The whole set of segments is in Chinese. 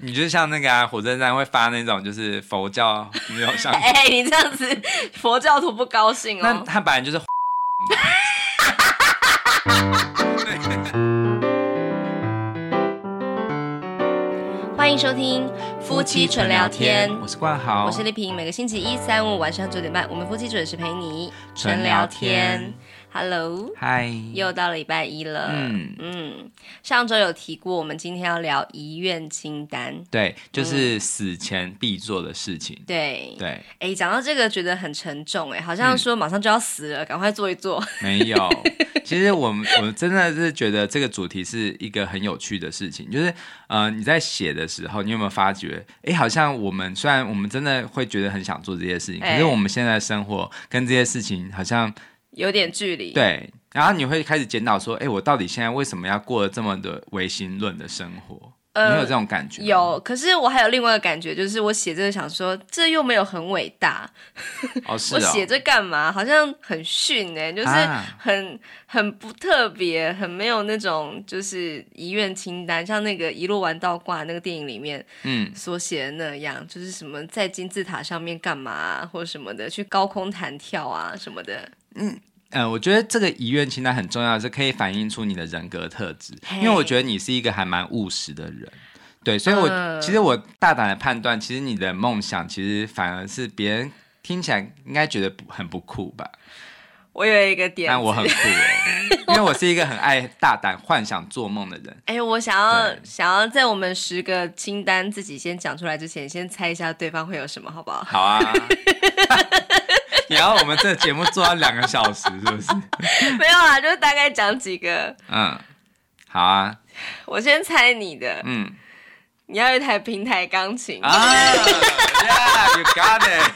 你就像那个、啊、火车站会发那种就是佛教没有像，哎、欸，你这样子佛教徒不高兴哦。那他本来就是。欢迎收听夫妻纯聊天，我是冠豪，我是丽萍。每个星期一、三、五晚上九点半，我们夫妻准时陪你纯聊天。Hello，嗨，又到了礼拜一了。嗯嗯，上周有提过，我们今天要聊遗愿清单。对，就是死前必做的事情。嗯、对对，哎，讲到这个觉得很沉重，哎，好像说马上就要死了，嗯、赶快做一做。没有，其实我们 我们真的是觉得这个主题是一个很有趣的事情，就是呃，你在写的时候，你有没有发觉，哎，好像我们虽然我们真的会觉得很想做这些事情，可是我们现在生活跟这些事情好像。有点距离，对，然后你会开始检讨说，哎，我到底现在为什么要过这么的唯心论的生活？呃、你有这种感觉？有，可是我还有另外一个感觉，就是我写这个想说，这又没有很伟大。哦，是哦。我写这干嘛？好像很逊哎，就是很、啊、很不特别，很没有那种就是遗愿清单，像那个一路玩倒挂那个电影里面，嗯，所写的那样，嗯、就是什么在金字塔上面干嘛、啊，或者什么的，去高空弹跳啊什么的，嗯。呃，我觉得这个遗愿清单很重要，是可以反映出你的人格特质。因为我觉得你是一个还蛮务实的人，对，所以我，其实我大胆的判断，其实你的梦想其实反而是别人听起来应该觉得很不酷吧。我有一个点，但我很酷哦，因为我是一个很爱大胆幻想做梦的人。哎，我想要想要在我们十个清单自己先讲出来之前，先猜一下对方会有什么，好不好？好啊。然后我们这个节目做到两个小时，是不是？没有啊，就大概讲几个。嗯，好啊。我先猜你的。嗯，你要一台平台钢琴。啊，Yeah，you got it。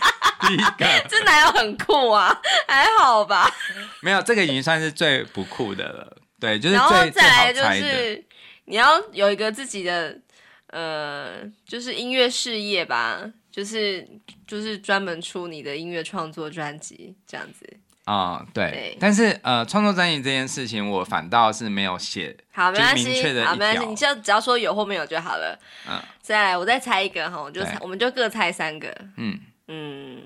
第一个。这哪有很酷啊？还好吧。没有，这个已经算是最不酷的了。对，就是最然后再来就是的你要有一个自己的呃，就是音乐事业吧。就是就是专门出你的音乐创作专辑这样子啊、哦，对。对但是呃，创作专辑这件事情，我反倒是没有写好，没关系，好，没关系，你就只要说有或没有就好了。嗯，再来，我再猜一个哈，我就猜，我们就各猜三个。嗯嗯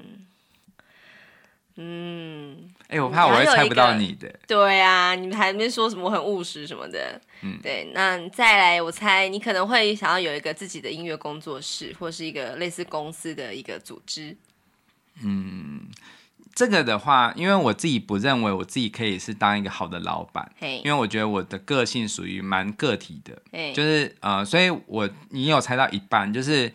嗯。哎、欸，我怕我会猜不到你的。对啊，你们还没说什么我很务实什么的。嗯，对，那再来，我猜你可能会想要有一个自己的音乐工作室，或是一个类似公司的一个组织。嗯，这个的话，因为我自己不认为我自己可以是当一个好的老板，因为我觉得我的个性属于蛮个体的，嘿就是呃，所以我你有猜到一半，就是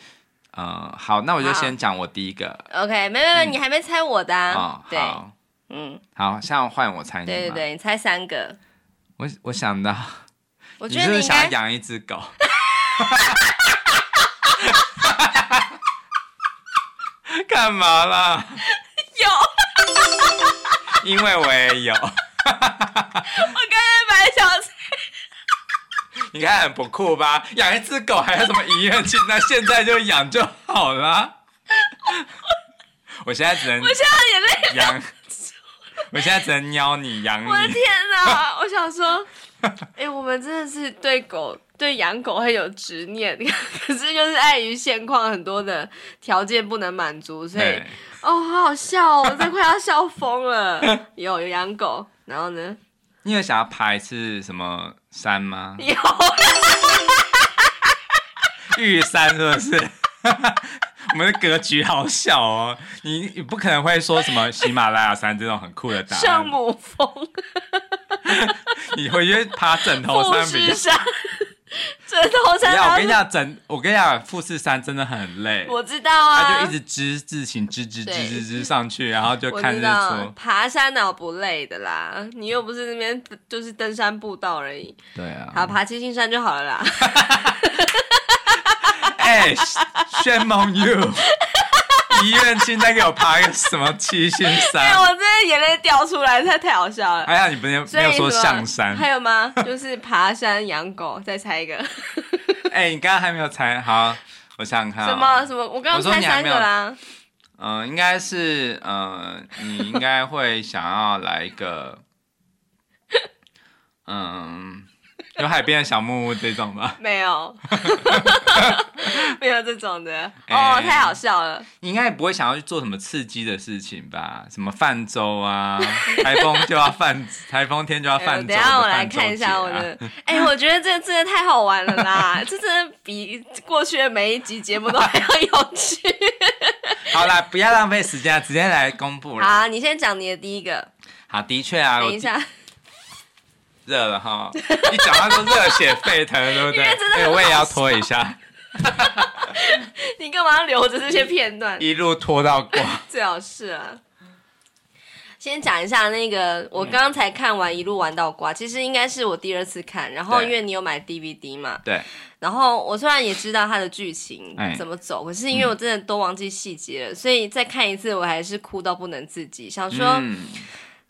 呃，好，那我就先讲我第一个。OK，没没没，嗯、你还没猜我的啊。哦、对。好嗯，好，现在换我猜你。对对对，你猜三个。我我想到，我觉得你是不是想要养一只狗？干嘛啦？有。因为我也有。我刚才买小菜。你看很不酷吧？养一只狗还有什么遗愿清单？那现在就养就好了。我现在只能，我现在眼泪养。我现在只能喵你养你。我的天哪！我想说，哎、欸，我们真的是对狗、对养狗很有执念，可是就是碍于现况很多的条件不能满足，所以哦，好好笑哦，我真快要笑疯了。有有养狗，然后呢？你有想要爬一次什么山吗？有，玉山是不是？我们的格局好小哦，你你不可能会说什么喜马拉雅山这种很酷的答案。圣母峰，你回去爬枕头山比较。山，枕头山。我跟你讲，枕我跟你讲，富士山真的很累。我知道啊。他就一直直自行直直直直直上去，然后就看日出。爬山哪不累的啦？你又不是那边就是登山步道而已。对啊。好，爬七星山就好了啦。哎，shame on you！医院清单给我爬一个什么七星山？哎，我真的眼泪掉出来，太太好笑了。哎呀，你不是没有说象山？还有吗？就是爬山、养狗，再猜一个。哎，你刚刚还没有猜，好，我想想看。什么什么？我刚刚猜三个啦。嗯，应该是，嗯，你应该会想要来一个，嗯。有海边的小木屋这种吗？没有。没有这种的，哦，太好笑了。你应该也不会想要去做什么刺激的事情吧？什么泛舟啊，台风就要泛，台风天就要泛舟。等下我来看一下我的，哎，我觉得这真的太好玩了啦！这真的比过去的每一集节目都还要有趣。好啦，不要浪费时间，直接来公布了。好，你先讲你的第一个。好，的确啊，等一下。热了哈，一讲话都热血沸腾，对不对？对，我也要拖一下。你干嘛要留着这些片段？一路拖到挂，最好是啊。先讲一下那个，我刚刚才看完，一路玩到挂，其实应该是我第二次看。然后因为你有买 DVD 嘛，对。然后我虽然也知道它的剧情怎么走，可是因为我真的都忘记细节了，所以再看一次，我还是哭到不能自己，想说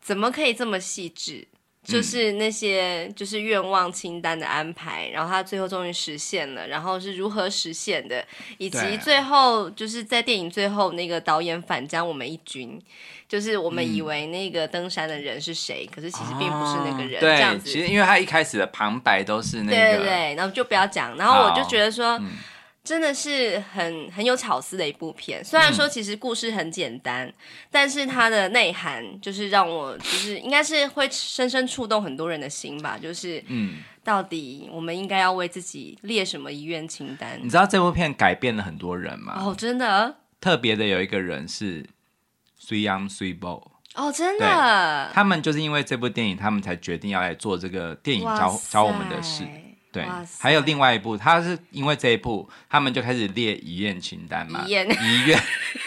怎么可以这么细致。就是那些就是愿望清单的安排，然后他最后终于实现了，然后是如何实现的，以及最后就是在电影最后那个导演反将我们一军，就是我们以为那个登山的人是谁，可是其实并不是那个人，这样子。其实因为他一开始的旁白都是那个，对对对，然后就不要讲，然后我就觉得说。真的是很很有巧思的一部片，虽然说其实故事很简单，嗯、但是它的内涵就是让我就是应该是会深深触动很多人的心吧。就是，嗯，到底我们应该要为自己列什么遗愿清单？你知道这部片改变了很多人吗？哦，真的。特别的有一个人是 Sui Young Sui Bo。哦，真的。他们就是因为这部电影，他们才决定要来做这个电影教教我们的事。对，还有另外一部，他是因为这一部，他们就开始列遗愿清单嘛，遗愿，遗愿，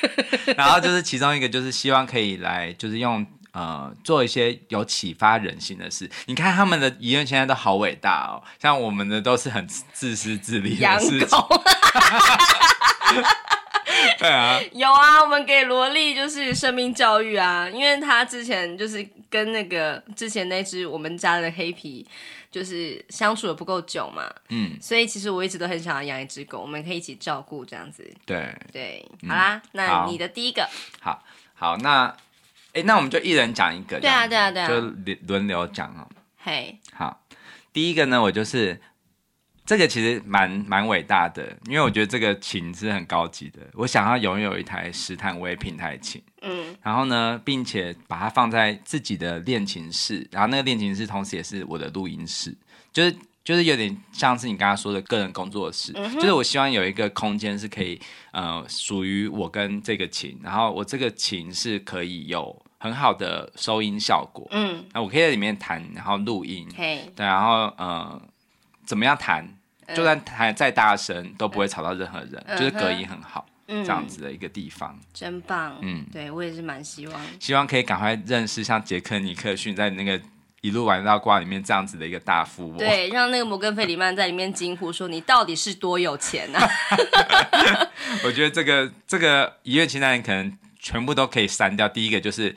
然后就是其中一个就是希望可以来，就是用呃做一些有启发人心的事。你看他们的遗愿清单都好伟大哦，像我们的都是很自私自利的事 对啊，有啊，我们给萝莉就是生命教育啊，因为他之前就是跟那个之前那只我们家的黑皮。就是相处的不够久嘛，嗯，所以其实我一直都很想要养一只狗，我们可以一起照顾这样子。对对，好啦，嗯、那你的第一个，好好，那哎、欸，那我们就一人讲一个，对啊对啊对啊，就轮轮流讲哦。嘿，好，第一个呢，我就是。这个其实蛮蛮伟大的，因为我觉得这个琴是很高级的。我想要拥有一台史坦威平台琴，嗯，然后呢，并且把它放在自己的练琴室，然后那个练琴室同时也是我的录音室，就是就是有点像是你刚刚说的个人工作室，嗯、就是我希望有一个空间是可以呃属于我跟这个琴，然后我这个琴是可以有很好的收音效果，嗯，那我可以在里面弹，然后录音，嘿。对，然后呃。怎么样弹？就算弹再大声，都不会吵到任何人，嗯、就是隔音很好，嗯、这样子的一个地方，真棒。嗯，对我也是蛮希望，希望可以赶快认识像杰克尼克逊在那个一路玩到挂里面这样子的一个大富翁。对，让那个摩根费里曼在里面惊呼说：“你到底是多有钱啊？” 我觉得这个这个遗愿清单可能全部都可以删掉。第一个就是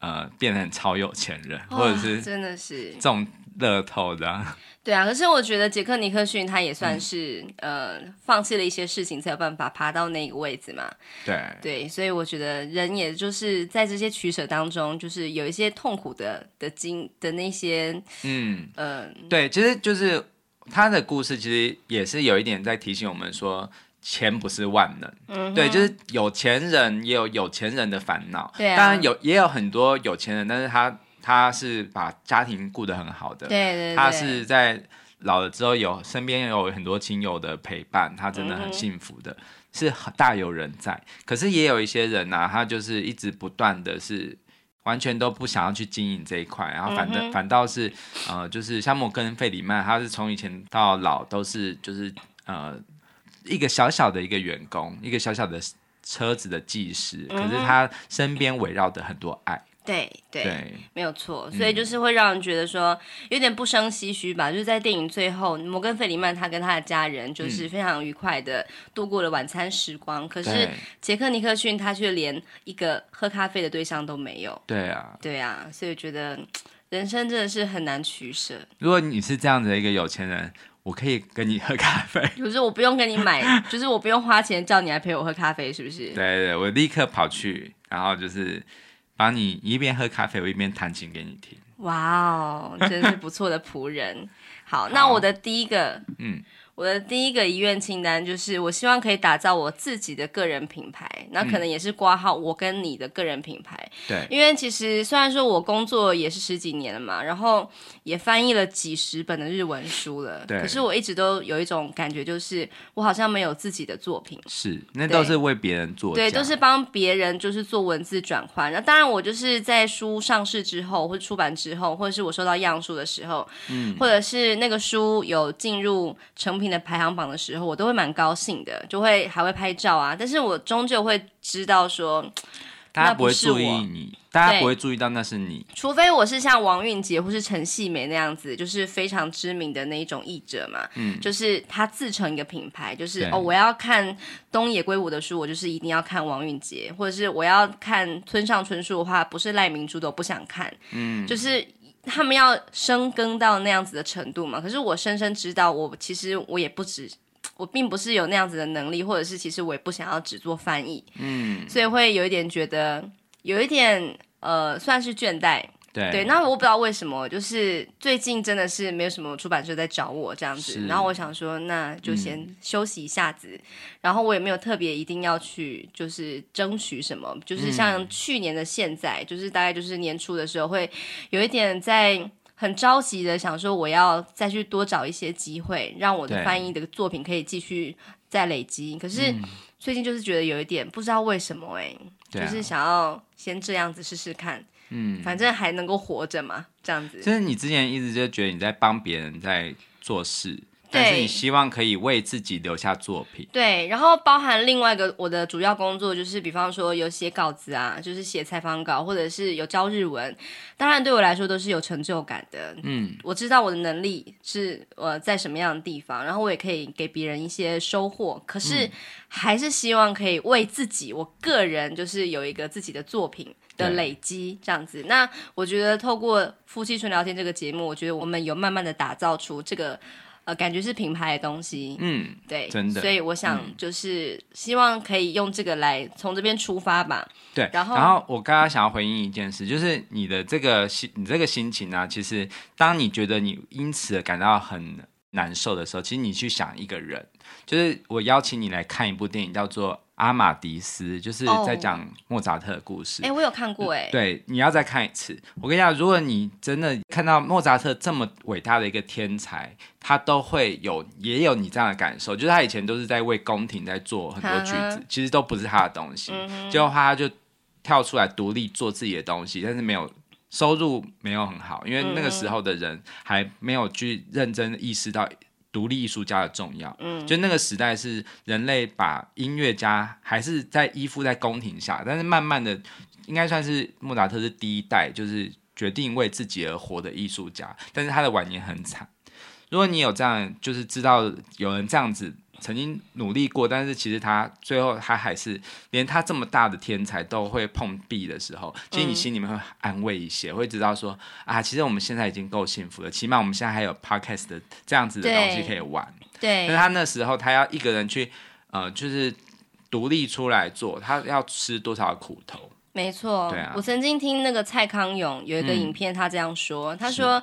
呃，变得很超有钱人，或者是真的是中乐透的。对啊，可是我觉得杰克尼克逊他也算是、嗯、呃放弃了一些事情，才有办法爬到那个位置嘛。对对，所以我觉得人也就是在这些取舍当中，就是有一些痛苦的的经的那些嗯嗯，呃、对，其实就是他的故事其实也是有一点在提醒我们说，钱不是万能。嗯，对，就是有钱人也有有钱人的烦恼。对啊，当然有也有很多有钱人，但是他。他是把家庭顾得很好的，对对对，他是在老了之后有身边有很多亲友的陪伴，他真的很幸福的，是大有人在。可是也有一些人啊，他就是一直不断的是完全都不想要去经营这一块，然后反正、嗯、反倒是呃，就是像摩根费里曼，他是从以前到老都是就是呃一个小小的一个员工，一个小小的车子的技师，可是他身边围绕的很多爱。对对，没有错，所以就是会让人觉得说有点不生唏嘘吧。嗯、就是在电影最后，摩根费里曼他跟他的家人就是非常愉快的度过了晚餐时光。嗯、可是杰克尼克逊他却连一个喝咖啡的对象都没有。对啊，对啊，所以觉得人生真的是很难取舍。如果你是这样子的一个有钱人，我可以跟你喝咖啡，可是我不用跟你买，就是我不用花钱叫你来陪我喝咖啡，是不是？对对，我立刻跑去，然后就是。帮你一边喝咖啡，我一边弹琴给你听。哇哦，真是不错的仆人。好，好，那我的第一个，嗯，我的第一个遗愿清单就是，我希望可以打造我自己的个人品牌，那可能也是挂号我跟你的个人品牌。对、嗯，因为其实虽然说我工作也是十几年了嘛，然后也翻译了几十本的日文书了，对，可是我一直都有一种感觉，就是我好像没有自己的作品。是，那都是为别人做，对，都是帮别人就是做文字转换。那当然，我就是在书上市之后，或者出版之后，或者是我收到样书的时候，嗯，或者是那个书有进入成品的排行榜的时候，我都会蛮高兴的，就会还会拍照啊。但是我终究会知道说，大家不会注意你，大家不会注意到那是你，除非我是像王韵杰或是陈细梅那样子，就是非常知名的那一种译者嘛。嗯，就是他自成一个品牌，就是哦，我要看东野圭吾的书，我就是一定要看王韵杰，或者是我要看村上春树的话，不是赖明珠的我不想看。嗯，就是。他们要深耕到那样子的程度嘛？可是我深深知道，我其实我也不止，我并不是有那样子的能力，或者是其实我也不想要只做翻译，嗯，所以会有一点觉得，有一点呃，算是倦怠。对，对，那我不知道为什么，就是最近真的是没有什么出版社在找我这样子，然后我想说，那就先休息一下子，嗯、然后我也没有特别一定要去，就是争取什么，就是像去年的现在，嗯、就是大概就是年初的时候，会有一点在很着急的想说，我要再去多找一些机会，让我的翻译的作品可以继续再累积。可是最近就是觉得有一点不知道为什么、欸，哎、啊，就是想要先这样子试试看。嗯，反正还能够活着嘛，这样子。就是你之前一直就觉得你在帮别人在做事，但是你希望可以为自己留下作品。对，然后包含另外一个我的主要工作就是，比方说有写稿子啊，就是写采访稿，或者是有教日文。当然对我来说都是有成就感的。嗯，我知道我的能力是呃在什么样的地方，然后我也可以给别人一些收获。可是还是希望可以为自己，我个人就是有一个自己的作品。的累积这样子，那我觉得透过夫妻纯聊天这个节目，我觉得我们有慢慢的打造出这个呃感觉是品牌的东西，嗯，对，真的，所以我想就是希望可以用这个来从这边出发吧。对，然后然后我刚刚想要回应一件事，就是你的这个心，你这个心情呢、啊，其实当你觉得你因此感到很难受的时候，其实你去想一个人，就是我邀请你来看一部电影，叫做。阿玛迪斯就是在讲莫扎特的故事。哎、oh. 欸，我有看过哎。对，你要再看一次。我跟你讲，如果你真的看到莫扎特这么伟大的一个天才，他都会有也有你这样的感受，就是他以前都是在为宫廷在做很多曲子，uh. 其实都不是他的东西。结果他就跳出来独立做自己的东西，但是没有收入，没有很好，因为那个时候的人还没有去认真意识到。独立艺术家的重要，嗯，就那个时代是人类把音乐家还是在依附在宫廷下，但是慢慢的，应该算是莫扎特是第一代，就是决定为自己而活的艺术家，但是他的晚年很惨。如果你有这样，就是知道有人这样子。曾经努力过，但是其实他最后他还是连他这么大的天才都会碰壁的时候，其实你心里面会安慰一些，嗯、会知道说啊，其实我们现在已经够幸福了，起码我们现在还有 podcast 的这样子的东西可以玩。对。但是他那时候他要一个人去呃，就是独立出来做，他要吃多少苦头？没错，对啊，我曾经听那个蔡康永有一个影片，他这样说，嗯、他说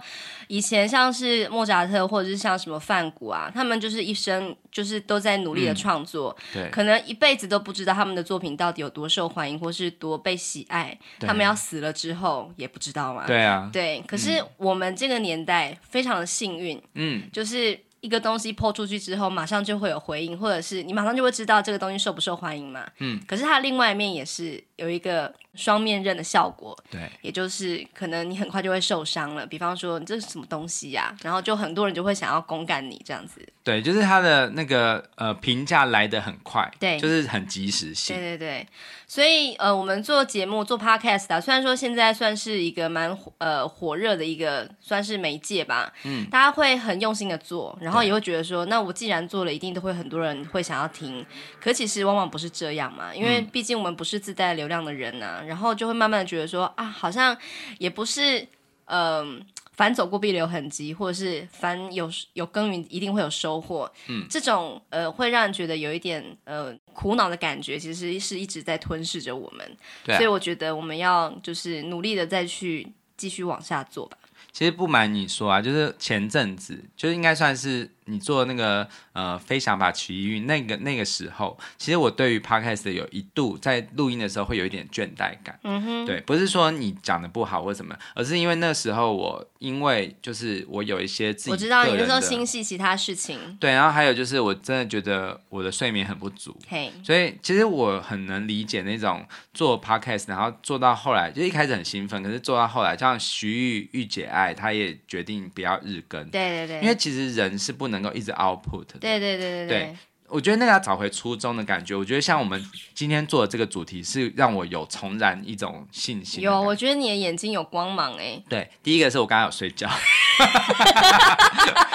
以前像是莫扎特或者是像什么范谷啊，他们就是一生就是都在努力的创作，嗯、对，可能一辈子都不知道他们的作品到底有多受欢迎或是多被喜爱，他们要死了之后也不知道嘛，对啊，对，可是我们这个年代非常的幸运，嗯，就是。一个东西抛出去之后，马上就会有回应，或者是你马上就会知道这个东西受不受欢迎嘛。嗯。可是它另外一面也是有一个双面刃的效果。对。也就是可能你很快就会受伤了。比方说，你这是什么东西呀？然后就很多人就会想要攻干你这样子。对，就是他的那个呃评价来的很快。对。就是很及时性。对对对。所以呃，我们做节目做 podcast 啊，虽然说现在算是一个蛮呃火热的一个算是媒介吧。嗯。大家会很用心的做，然后也会觉得说，那我既然做了，一定都会很多人会想要听。可其实往往不是这样嘛，因为毕竟我们不是自带流量的人呐、啊。然后就会慢慢的觉得说，啊，好像也不是，嗯、呃，凡走过必留痕迹，或者是凡有有耕耘一定会有收获。嗯，这种呃会让人觉得有一点呃苦恼的感觉，其实是一直在吞噬着我们。对、啊，所以我觉得我们要就是努力的再去继续往下做吧。其实不瞒你说啊，就是前阵子，就应该算是你做那个呃飞翔吧奇遇那个那个时候，其实我对于 podcast 有一度在录音的时候会有一点倦怠感。嗯哼，对，不是说你讲的不好或什么，而是因为那时候我因为就是我有一些自己，我知道你那时候心系其他事情。对，然后还有就是我真的觉得我的睡眠很不足。嘿，所以其实我很能理解那种做 podcast，然后做到后来就一开始很兴奋，可是做到后来，像徐玉玉姐爱，她也决定不要日更。对对对，因为其实人是不能够一直 output 的。对对对对对，对，我觉得那个要找回初衷的感觉。我觉得像我们今天做的这个主题，是让我有重燃一种信心。有，我觉得你的眼睛有光芒哎。对，第一个是我刚刚有睡觉，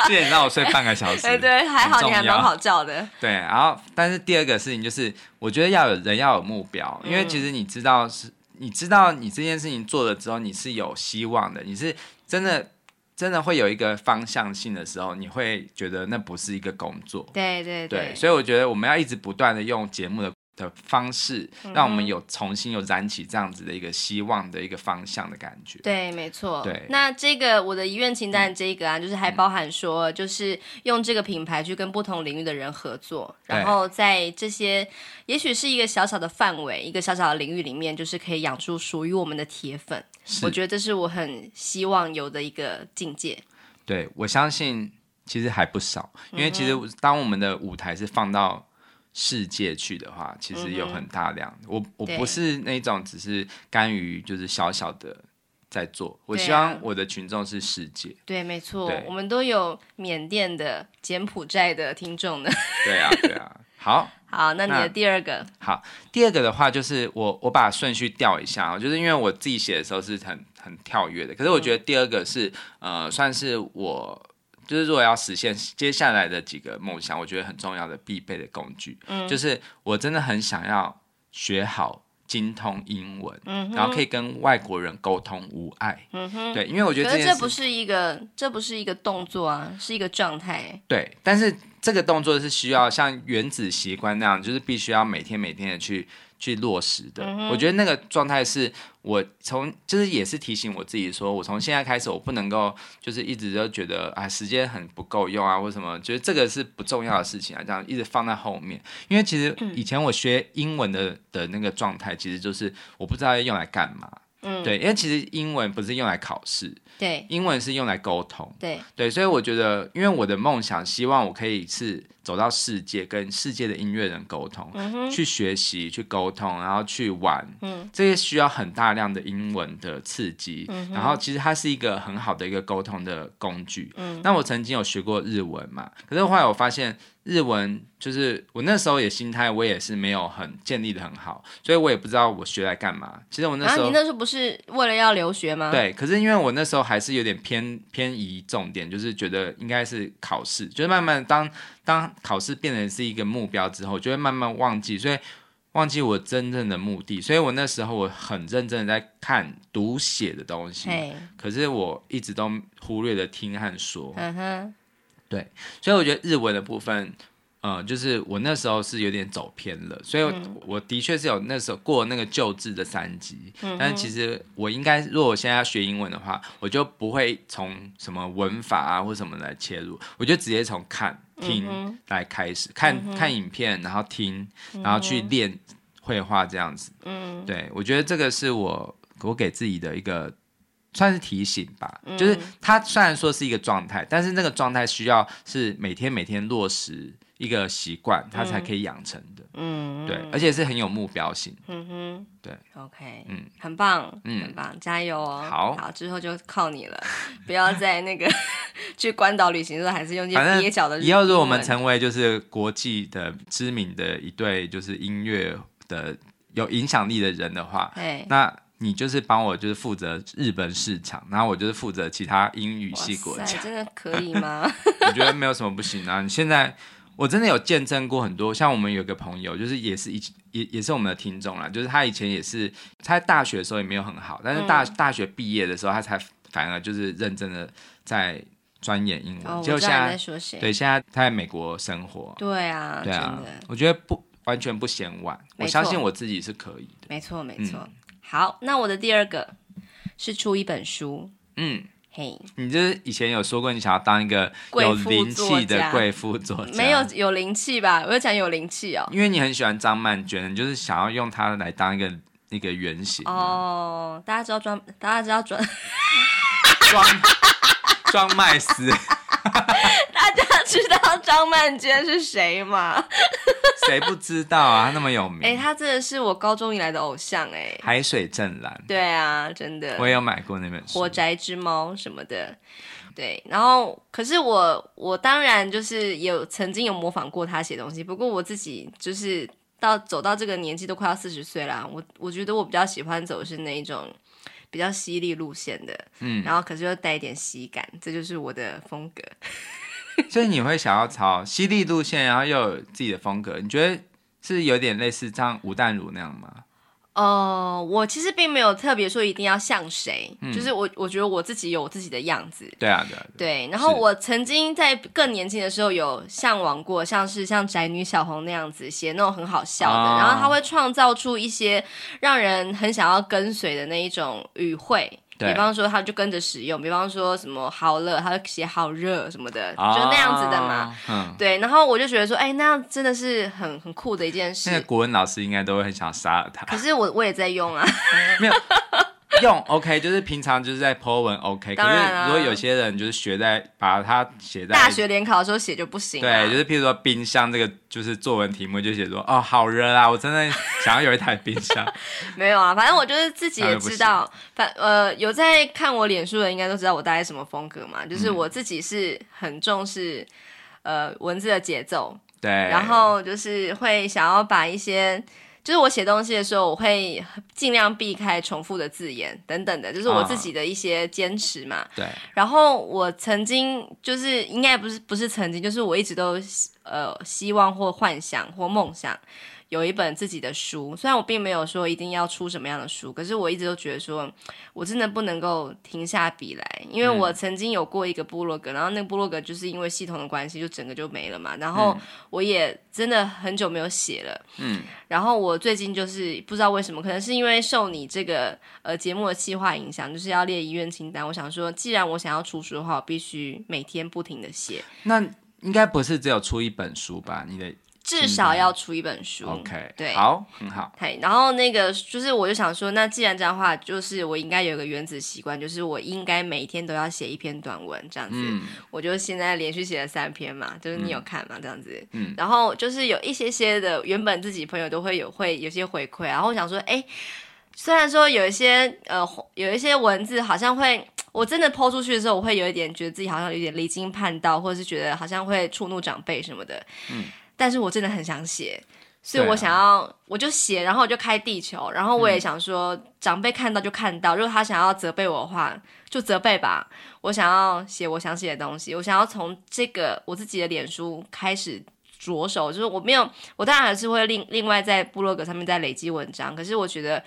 谢谢你让我睡半个小时。对 对，还好你还蛮好叫的。对，然后但是第二个事情就是，我觉得要有人要有目标，因为其实你知道是，你知道你这件事情做了之后，你是有希望的，你是真的。真的会有一个方向性的时候，你会觉得那不是一个工作。对对对，对，所以我觉得我们要一直不断的用节目的的方式，让我们有重新有燃起这样子的一个希望的一个方向的感觉。对，没错。对，那这个我的遗愿清单这个啊，嗯、就是还包含说，就是用这个品牌去跟不同领域的人合作，嗯、然后在这些也许是一个小小的范围，一个小小的领域里面，就是可以养出属于我们的铁粉。我觉得这是我很希望有的一个境界。对，我相信其实还不少，因为其实当我们的舞台是放到。世界去的话，其实有很大量。嗯、我我不是那种只是甘于就是小小的在做，我希望我的群众是世界。对，啊、对，没错，我们都有缅甸的、柬埔寨的听众呢。对啊，对啊。好，好，那你的第二个，好，第二个的话就是我我把顺序调一下啊，就是因为我自己写的时候是很很跳跃的，可是我觉得第二个是、嗯、呃，算是我。就是如果要实现接下来的几个梦想，我觉得很重要的必备的工具，嗯，就是我真的很想要学好精通英文，嗯，然后可以跟外国人沟通无碍，嗯哼，对，因为我觉得这这不是一个这不是一个动作啊，是一个状态，对，但是这个动作是需要像原子习惯那样，就是必须要每天每天的去。去落实的，嗯、我觉得那个状态是我从就是也是提醒我自己说，我从现在开始我不能够就是一直都觉得啊时间很不够用啊，或什么，觉得这个是不重要的事情啊，这样一直放在后面。因为其实以前我学英文的的那个状态，其实就是我不知道要用来干嘛。嗯，对，因为其实英文不是用来考试，对，英文是用来沟通，对，对，所以我觉得，因为我的梦想，希望我可以是走到世界，跟世界的音乐人沟通，嗯、去学习，去沟通，然后去玩，嗯，这些需要很大量的英文的刺激，嗯，然后其实它是一个很好的一个沟通的工具，嗯，那我曾经有学过日文嘛，可是后来我发现。日文就是我那时候也心态，我也是没有很建立的很好，所以我也不知道我学来干嘛。其实我那时候，啊、你那时候不是为了要留学吗？对，可是因为我那时候还是有点偏偏移重点，就是觉得应该是考试，就是慢慢当当考试变成是一个目标之后，就会慢慢忘记，所以忘记我真正的目的。所以我那时候我很认真的在看读写的东西，可是我一直都忽略了听和说。嗯哼。对，所以我觉得日文的部分，呃，就是我那时候是有点走偏了，所以我的确是有那时候过那个旧制的三级，嗯、但是其实我应该，如果我现在要学英文的话，我就不会从什么文法啊或什么来切入，我就直接从看听来开始，看、嗯、看影片，然后听，然后去练绘画这样子。嗯，对，我觉得这个是我我给自己的一个。算是提醒吧，嗯、就是它虽然说是一个状态，但是那个状态需要是每天每天落实一个习惯，它才可以养成的。嗯，对，而且是很有目标性。嗯哼，对，OK，嗯，很棒，嗯，很棒，加油哦。好，好，之后就靠你了，不要在那个去关岛旅行的时候还是用这些蹩脚的。以后如果我们成为就是国际的知名的一对就是音乐的有影响力的人的话，对，那。你就是帮我，就是负责日本市场，然后我就是负责其他英语系国家。真的可以 吗？我觉得没有什么不行啊。你现在我真的有见证过很多，像我们有个朋友，就是也是一也也是我们的听众啦，就是他以前也是他在大学的时候也没有很好，但是大、嗯、大学毕业的时候，他才反而就是认真的在钻研英文。哦、就现在？对，现在他在美国生活。对啊，对啊，我觉得不完全不嫌晚。我相信我自己是可以的。没错，没错。嗯好，那我的第二个是出一本书，嗯，嘿，你就是以前有说过你想要当一个有灵气的贵妇作家，没有有灵气吧？我就讲有灵气哦，因为你很喜欢张曼娟，你就是想要用她来当一个那个原型哦。大家知道装，大家知道装装装麦斯。张曼娟是谁嘛？谁不知道啊？那么有名。哎、欸，他真的是我高中以来的偶像哎、欸。海水正蓝。对啊，真的。我也有买过那本书。火宅之猫什么的。对，然后可是我我当然就是有曾经有模仿过他写东西，不过我自己就是到走到这个年纪都快要四十岁了，我我觉得我比较喜欢走的是那一种比较犀利路线的，嗯，然后可是又带一点喜感，这就是我的风格。所以你会想要朝犀利路线，然后又有自己的风格，你觉得是有点类似像吴淡如那样吗？哦、呃，我其实并没有特别说一定要像谁，嗯、就是我我觉得我自己有我自己的样子。对啊，对啊。对，对，然后我曾经在更年轻的时候有向往过，像是像宅女小红那样子写那种很好笑的，哦、然后他会创造出一些让人很想要跟随的那一种语汇。比方说，他就跟着使用。比方说什么好热，他就写好热什么的，哦、就那样子的嘛。嗯，对。然后我就觉得说，哎，那样真的是很很酷的一件事。那个国文老师应该都会很想杀了他。可是我我也在用啊。没有。用 OK，就是平常就是在 po 文 OK，可是如果有些人就是学在把它写在大学联考的时候写就不行。对，就是譬如说冰箱这个就是作文题目就写说哦好热啊，我真的想要有一台冰箱。没有啊，反正我就是自己也知道，反呃有在看我脸书的应该都知道我大概什么风格嘛，就是我自己是很重视呃文字的节奏，对，然后就是会想要把一些。就是我写东西的时候，我会尽量避开重复的字眼等等的，就是我自己的一些坚持嘛。对。然后我曾经就是应该不是不是曾经，就是我一直都呃希望或幻想或梦想。有一本自己的书，虽然我并没有说一定要出什么样的书，可是我一直都觉得说，我真的不能够停下笔来，因为我曾经有过一个部落格，然后那个部落格就是因为系统的关系，就整个就没了嘛。然后我也真的很久没有写了，嗯。然后我最近就是不知道为什么，可能是因为受你这个呃节目的计划影响，就是要列医院清单。我想说，既然我想要出书的话，我必须每天不停的写。那应该不是只有出一本书吧？你的。至少要出一本书，OK，对，好，很好。对，然后那个就是，我就想说，那既然这样的话，就是我应该有一个原子习惯，就是我应该每天都要写一篇短文，这样子。嗯，我就现在连续写了三篇嘛，就是你有看嘛，这样子。嗯，然后就是有一些些的原本自己朋友都会有会有些回馈，然后我想说，哎，虽然说有一些呃有一些文字好像会，我真的 po 出去的时候，我会有一点觉得自己好像有点离经叛道，或者是觉得好像会触怒长辈什么的。嗯。但是我真的很想写，所以我想要，啊、我就写，然后我就开地球，然后我也想说，嗯、长辈看到就看到，如果他想要责备我的话，就责备吧。我想要写我想写的东西，我想要从这个我自己的脸书开始着手，就是我没有，我当然还是会另另外在部落格上面再累积文章，可是我觉得，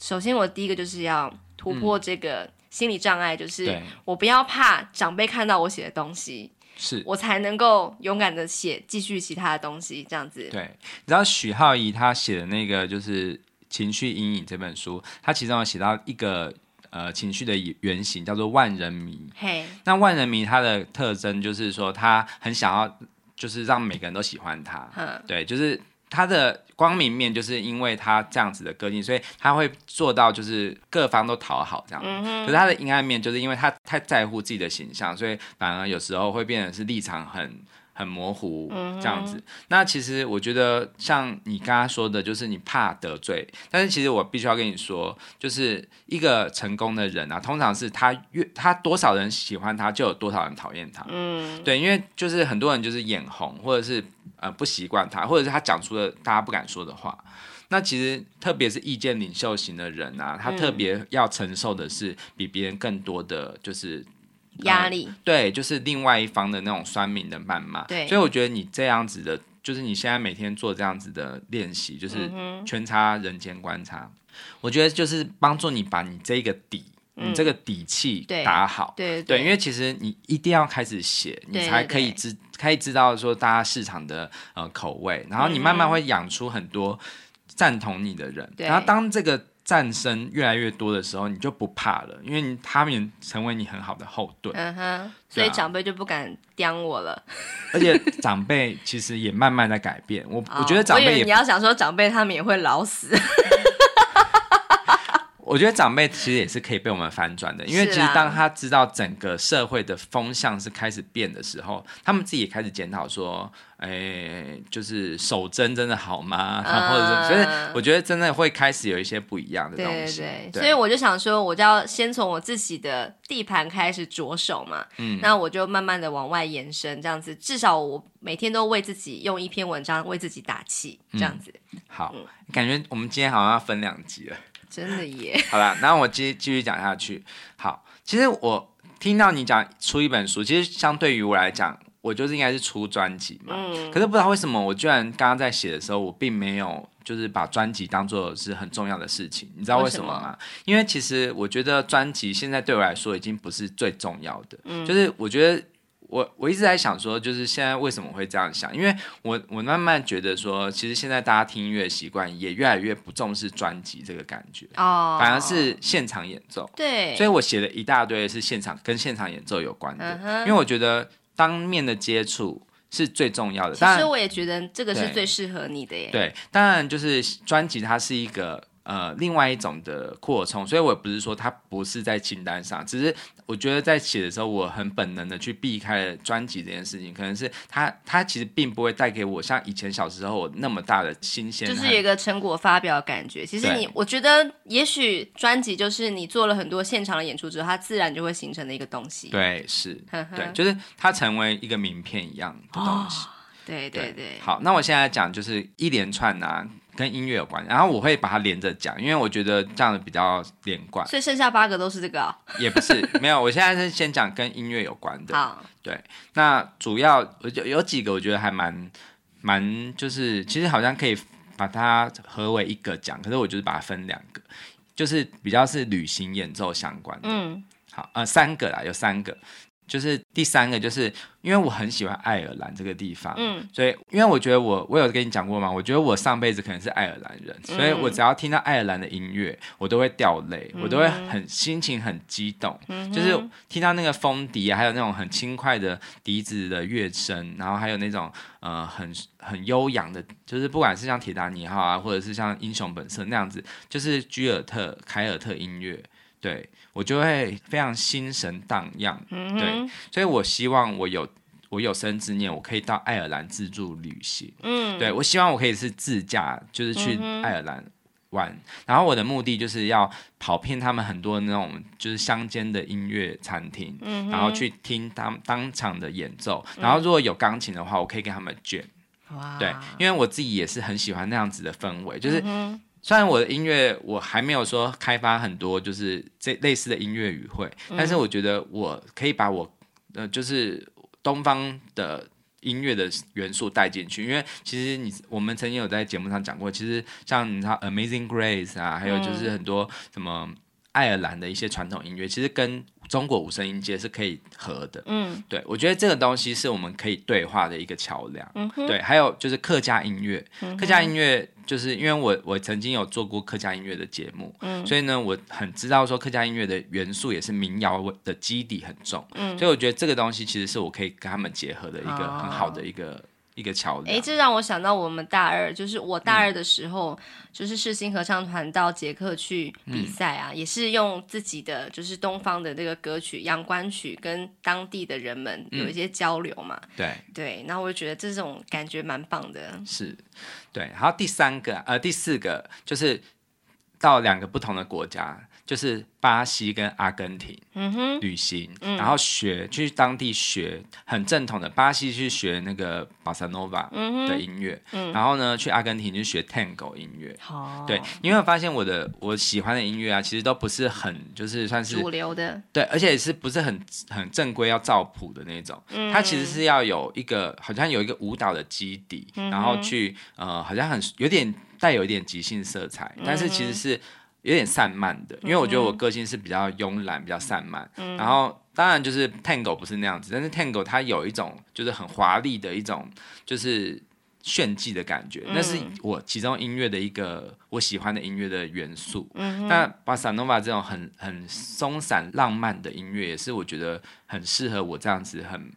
首先我第一个就是要突破这个心理障碍，嗯、就是我不要怕长辈看到我写的东西。是我才能够勇敢的写，继续其他的东西，这样子。对，你知道许浩怡他写的那个就是《情绪阴影》这本书，他其中有写到一个呃情绪的原型叫做万人迷。嘿，那万人迷他的特征就是说他很想要，就是让每个人都喜欢他。嗯，对，就是。他的光明面就是因为他这样子的个性，所以他会做到就是各方都讨好这样。嗯。可是他的阴暗面就是因为他太在乎自己的形象，所以反而有时候会变得是立场很很模糊这样子。嗯。那其实我觉得像你刚刚说的，就是你怕得罪，但是其实我必须要跟你说，就是一个成功的人啊，通常是他越他多少人喜欢他，就有多少人讨厌他。嗯，对，因为就是很多人就是眼红或者是。呃，不习惯他，或者是他讲出了大家不敢说的话。那其实，特别是意见领袖型的人啊，他特别要承受的是比别人更多的就是压力、呃。对，就是另外一方的那种酸民的谩骂。对，所以我觉得你这样子的，就是你现在每天做这样子的练习，就是圈插人间观察，嗯、我觉得就是帮助你把你这个底。你这个底气打好，对对，对，对，因为其实你一定要开始写，你才可以知可以知道说大家市场的呃口味，然后你慢慢会养出很多赞同你的人，然后当这个战声越来越多的时候，你就不怕了，因为他们成为你很好的后盾。嗯哼，所以长辈就不敢刁我了。而且长辈其实也慢慢在改变。我、哦、我觉得长辈也你要想说长辈他们也会老死。我觉得长辈其实也是可以被我们反转的，因为其实当他知道整个社会的风向是开始变的时候，他们自己也开始检讨说，哎，就是手真真的好吗？嗯、或者是，所以我觉得真的会开始有一些不一样的东西。对，对，对，对，所以我就想说，我就要先从我自己的地盘开始着手嘛。嗯，那我就慢慢的往外延伸，这样子，至少我每天都为自己用一篇文章为自己打气，这样子。嗯、好、嗯，感觉我们今天好像要分两集了。真的耶！好了，那我继继续讲下去。好，其实我听到你讲出一本书，其实相对于我来讲，我就是应该是出专辑嘛。嗯。可是不知道为什么，我居然刚刚在写的时候，我并没有就是把专辑当做是很重要的事情。你知道为什么吗？因为其实我觉得专辑现在对我来说已经不是最重要的。嗯。就是我觉得。我我一直在想说，就是现在为什么会这样想？因为我我慢慢觉得说，其实现在大家听音乐习惯也越来越不重视专辑这个感觉哦，反而是现场演奏。对，所以我写了一大堆是现场跟现场演奏有关的，嗯、因为我觉得当面的接触是最重要的。其实我也觉得这个是最适合你的耶。对，当然就是专辑它是一个。呃，另外一种的扩充，所以我也不是说它不是在清单上，只是我觉得在写的时候，我很本能的去避开了专辑这件事情，可能是它它其实并不会带给我像以前小时候那么大的新鲜，就是有一个成果发表的感觉。其实你，我觉得也许专辑就是你做了很多现场的演出之后，它自然就会形成的一个东西。对，是，对，就是它成为一个名片一样的东西。对对，对。好，那我现在讲就是一连串啊。跟音乐有关，然后我会把它连着讲，因为我觉得这样子比较连贯。所以剩下八个都是这个、哦？也不是，没有。我现在是先讲跟音乐有关的。好，对，那主要有有几个我觉得还蛮蛮，就是其实好像可以把它合为一个讲，可是我就是把它分两个，就是比较是旅行演奏相关的。嗯，好，呃，三个啦，有三个。就是第三个，就是因为我很喜欢爱尔兰这个地方，嗯，所以因为我觉得我我有跟你讲过吗？我觉得我上辈子可能是爱尔兰人，嗯，所以我只要听到爱尔兰的音乐，我都会掉泪，嗯，我都会很心情很激动，嗯，就是听到那个风笛啊，还有那种很轻快的笛子的乐声，然后还有那种呃很很悠扬的，就是不管是像铁达尼号啊，或者是像英雄本色那样子，就是居尔特凯尔特音乐，对。我就会非常心神荡漾，嗯，对，所以我希望我有我有生之年，我可以到爱尔兰自助旅行，嗯，对，我希望我可以是自驾，就是去爱尔兰玩，嗯，然后我的目的就是要跑遍他们很多那种就是乡间的音乐餐厅，嗯，然后去听当当场的演奏，然后如果有钢琴的话，我可以跟他们卷，哇，对，因为我自己也是很喜欢那样子的氛围，就是。嗯虽然我的音乐我还没有说开发很多，就是这类似的音乐语汇，嗯，但是我觉得我可以把我呃就是东方的音乐的元素带进去，因为其实你我们曾经有在节目上讲过，其实像你知道 Amazing Grace 啊，还有就是很多什么爱尔兰的一些传统音乐，其实跟中国五声音阶是可以合的。嗯，对，我觉得这个东西是我们可以对话的一个桥梁。嗯，对，还有就是客家音乐，客家音乐。就是因为我我曾经有做过客家音乐的节目，嗯，所以呢，我很知道说客家音乐的元素也是民谣的基底很重，嗯，所以我觉得这个东西其实是我可以跟他们结合的一个很好的一个。哦一个桥梁，哎，这让我想到我们大二，就是我大二的时候，嗯、就是世新合唱团到捷克去比赛啊、嗯，也是用自己的就是东方的这个歌曲《阳关曲》跟当地的人们有一些交流嘛。嗯、对对，然后我就觉得这种感觉蛮棒的。是，对。然后第三个，呃，第四个就是到两个不同的国家，就是。巴西跟阿根廷旅行，嗯，然后学去当地学很正统的巴西去学那个巴萨诺瓦的音乐，嗯，然后呢去阿根廷去学 Tango 音乐，哦，对，因为我发现我的我喜欢的音乐啊，其实都不是很就是算是主流的，对，而且也是不是很很正规要照谱的那种，嗯，它其实是要有一个好像有一个舞蹈的基底，嗯，然后去呃好像很有点带有一点即兴色彩，嗯，但是其实是。有点散漫的，因为我觉得我个性是比较慵懒、比较散漫。嗯，然后当然就是 Tango 不是那样子，但是 Tango 它有一种就是很华丽的一种，就是炫技的感觉，那是我其中音乐的一个我喜欢的音乐的元素。嗯，那巴萨诺瓦这种很很松散浪漫的音乐，也是我觉得很适合我这样子很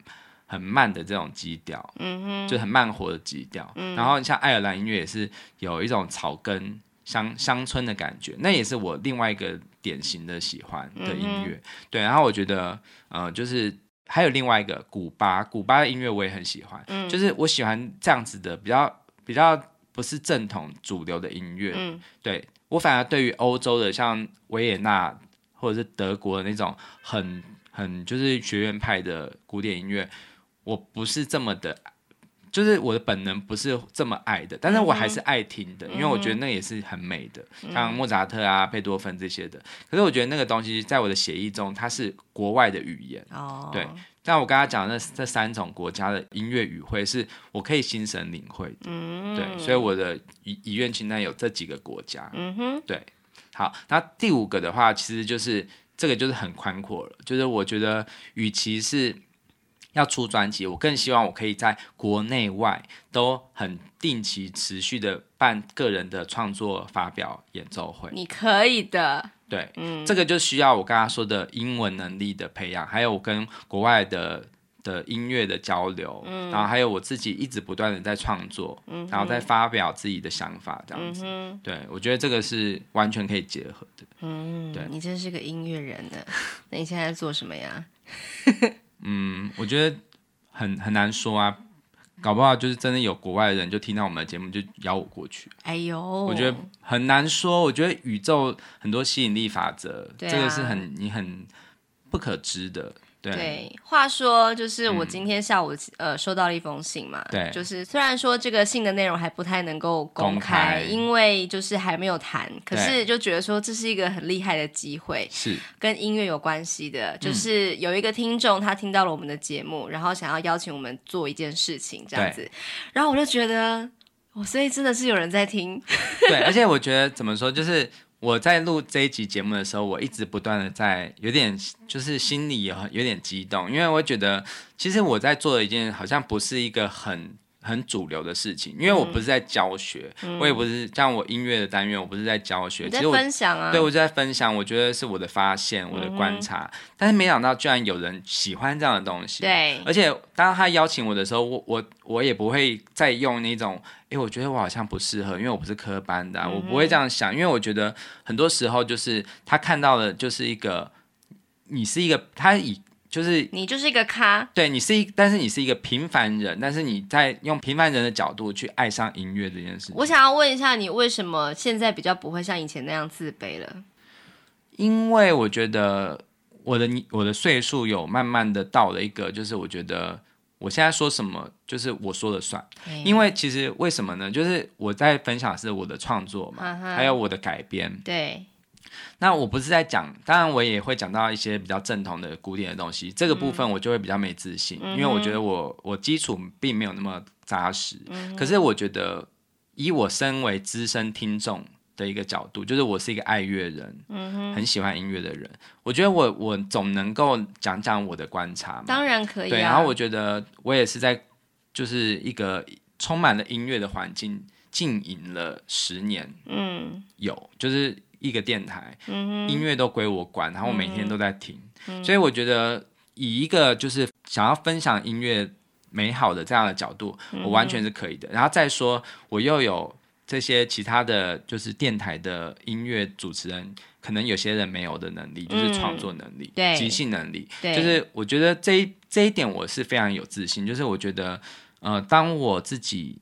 很慢的这种基调。嗯哼，就很慢活的基调。嗯，然后像爱尔兰音乐也是有一种草根乡乡村的感觉，那也是我另外一个典型的喜欢的音乐。嗯、对，然后我觉得呃就是。还有另外一个古巴，古巴的音乐我也很喜欢，嗯，就是我喜欢这样子的比较比较不是正统主流的音乐，嗯，对，我反而对于欧洲的像维也纳或者是德国的那种很很就是学院派的古典音乐，我不是这么的。就是我的本能不是这么爱的，但是我还是爱听的，嗯、因为我觉得那也是很美的，嗯、像莫扎特啊、贝多芬这些的。可是我觉得那个东西在我的协议中，它是国外的语言。哦，对。但我刚刚讲的那这三种国家的音乐语汇，是我可以心神领会的。嗯，对。所以我的遗遗愿清单有这几个国家。嗯哼，对。好，那第五个的话，其实就是这个就是很宽阔了，就是我觉得与其是。要出专辑，我更希望我可以在国内外都很定期、持续的办个人的创作发表演奏会。你可以的，对，嗯，这个就需要我刚刚说的英文能力的培养，还有我跟国外的的音乐的交流，嗯，然后还有我自己一直不断的在创作，嗯，然后在发表自己的想法，这样子，嗯，对，我觉得这个是完全可以结合的，嗯，对，你真是个音乐人呢，那你现在在做什么呀？嗯，我觉得很很难说啊，搞不好就是真的有国外的人就听到我们的节目就邀我过去。哎呦，我觉得很难说。我觉得宇宙很多吸引力法则，啊、这个是很你很不可知的。对，对，话说就是我今天下午、嗯、呃收到了一封信嘛，对，就是虽然说这个信的内容还不太能够公开，公开因为就是还没有谈，可是就觉得说这是一个很厉害的机会，是跟音乐有关系的，就是有一个听众他听到了我们的节目，然后想要邀请我们做一件事情这样子，然后我就觉得，哦，所以真的是有人在听，对，而且我觉得怎么说就是。我在录这一集节目的时候，我一直不断的在有点就是心里有有点激动，因为我觉得其实我在做的一件好像不是一个很很主流的事情，因为我不是在教学，嗯、我也不是像我音乐的单元，我不是在教学，其实我分享啊，对，我就在分享，我觉得是我的发现，我的观察，嗯、但是没想到居然有人喜欢这样的东西，对，而且当他邀请我的时候，我我我也不会再用那种。哎，我觉得我好像不适合，因为我不是科班的，啊，嗯、我不会这样想，因为我觉得很多时候就是他看到的，就是一个你是一个他以就是你就是一个咖，对你是一，但是你是一个平凡人，但是你在用平凡人的角度去爱上音乐这件事情。我想要问一下，你为什么现在比较不会像以前那样自卑了？因为我觉得我的我的岁数有慢慢的到了一个，就是我觉得。我现在说什么就是我说了算，嗯、因为其实为什么呢？就是我在分享是我的创作嘛，嗯、还有我的改编。对，那我不是在讲，当然我也会讲到一些比较正统的古典的东西，这个部分我就会比较没自信，嗯、因为我觉得我我基础并没有那么扎实。嗯、可是我觉得以我身为资深听众。的一个角度，就是我是一个爱乐人，嗯哼，很喜欢音乐的人。我觉得我我总能够讲讲我的观察嘛，当然可以啊。对，然后我觉得我也是在就是一个充满了音乐的环境经营了十年，嗯，有就是一个电台，嗯，音乐都归我管，然后我每天都在听，嗯，所以我觉得以一个就是想要分享音乐美好的这样的角度，我完全是可以的。然后再说，我又有。这些其他的就是电台的音乐主持人，可能有些人没有的能力，就是创作能力、嗯、即兴能力。对就是我觉得这一这一点我是非常有自信。就是我觉得，呃，当我自己。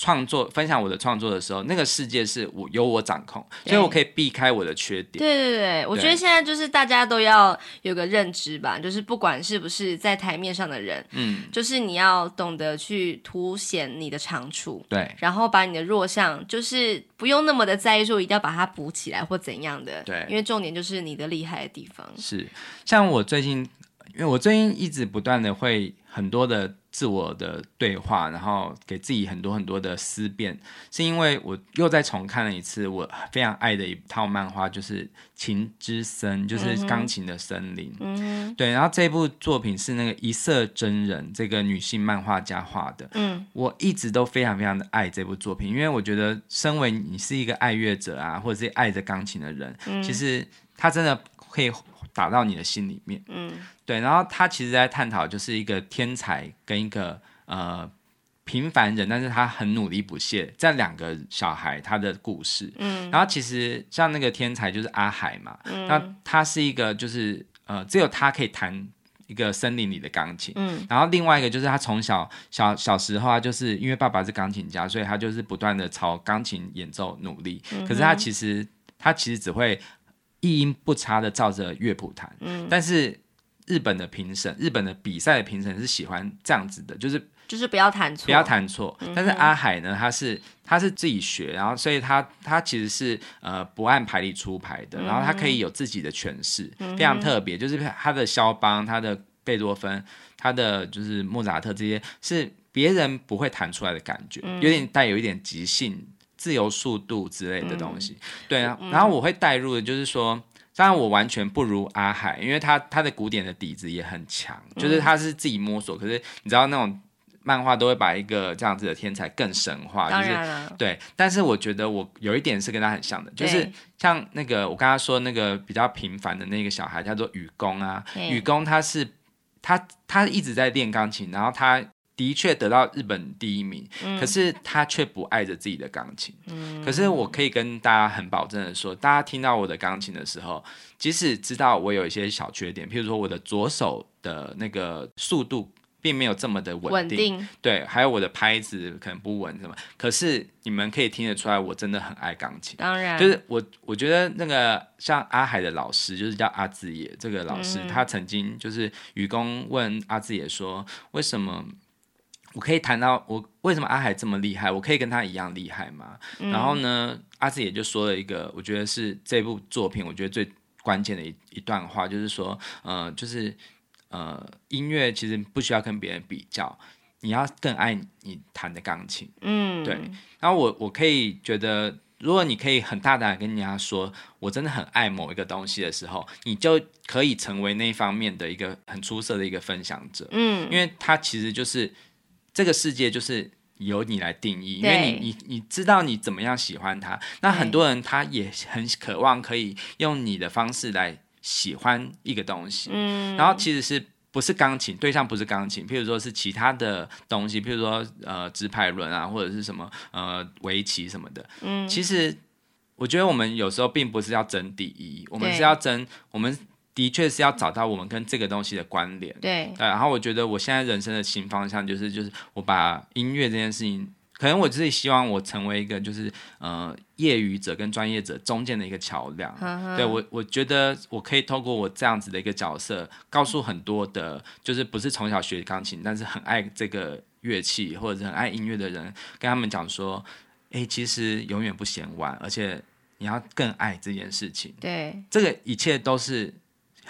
创作分享我的创作的时候，那个世界是我由我掌控，所以我可以避开我的缺点。对对对，我觉得现在就是大家都要有个认知吧，就是不管是不是在台面上的人，嗯，就是你要懂得去凸显你的长处，对，然后把你的弱项，就是不用那么的在意说一定要把它补起来或怎样的，对，因为重点就是你的厉害的地方。是，像我最近因为我最近一直不断的会很多的自我的对话，然后给自己很多很多的思辨，是因为我又再重看了一次我非常爱的一套漫画，就是《琴之森》，就是钢琴的森林。嗯，对。然后这部作品是那个一色真人这个女性漫画家画的。嗯，我一直都非常非常的爱这部作品，因为我觉得身为你是一个爱乐者啊，或者是爱着钢琴的人，嗯、其实他真的可以。打到你的心里面，嗯，对，然后他其实在探讨就是一个天才跟一个呃平凡人，但是他很努力不懈这两个小孩他的故事，嗯，然后其实像那个天才就是阿海嘛，嗯，那他是一个就是呃只有他可以弹一个森林里的钢琴，嗯，然后另外一个就是他从小小小时候啊，就是因为爸爸是钢琴家，所以他就是不断的朝钢琴演奏努力，嗯，可是他其实他其实只会。一音不差的照着乐谱弹，嗯，但是日本的评审，日本的比赛的评审是喜欢这样子的，就是就是不要弹错，不要弹错。但是阿海呢，他是他是自己学，然后所以他他其实是呃不按牌理出牌的，然后他可以有自己的诠释，嗯、非常特别。就是他的肖邦、他的贝多芬、他的就是莫扎特这些，是别人不会弹出来的感觉，有点带有一点即兴。自由速度之类的东西，嗯、对啊，然后我会带入的，就是说，当然我完全不如阿海，因为他他的古典的底子也很强，嗯、就是他是自己摸索。可是你知道那种漫画都会把一个这样子的天才更神话，就是对。但是我觉得我有一点是跟他很像的，就是像那个我刚刚说那个比较平凡的那个小孩叫做雨宫啊，雨宫他是他他一直在练钢琴，然后他。的确得到日本第一名，嗯、可是他却不爱着自己的钢琴。嗯、可是我可以跟大家很保证的说，大家听到我的钢琴的时候，即使知道我有一些小缺点，譬如说我的左手的那个速度并没有这么的稳定，定对，还有我的拍子可能不稳，什么？可是你们可以听得出来，我真的很爱钢琴。当然，就是我我觉得那个像阿海的老师，就是叫阿志野这个老师，嗯、他曾经就是愚公问阿志野说，为什么？我可以谈到我为什么阿海这么厉害，我可以跟他一样厉害吗？嗯、然后呢，阿志也就说了一个，我觉得是这部作品我觉得最关键的一一段话，就是说，呃，就是呃，音乐其实不需要跟别人比较，你要更爱你弹的钢琴，嗯，对。然后我我可以觉得，如果你可以很大胆跟人家说，我真的很爱某一个东西的时候，你就可以成为那方面的一个很出色的一个分享者，嗯，因为他其实就是。这个世界就是由你来定义，因为你你你知道你怎么样喜欢它。那很多人他也很渴望可以用你的方式来喜欢一个东西。嗯，然后其实是不是钢琴对象不是钢琴，譬如说是其他的东西，譬如说呃直排轮啊，或者是什么呃围棋什么的。嗯，其实我觉得我们有时候并不是要争第一，我们是要争我们。的确是要找到我们跟这个东西的关联，对，然后我觉得我现在人生的新方向就是，就是我把音乐这件事情，可能我自己希望我成为一个就是呃业余者跟专业者中间的一个桥梁。对我，我觉得我可以透过我这样子的一个角色，告诉很多的，就是不是从小学钢琴，但是很爱这个乐器或者是很爱音乐的人，跟他们讲说，哎，其实永远不嫌晚，而且你要更爱这件事情。对，这个一切都是。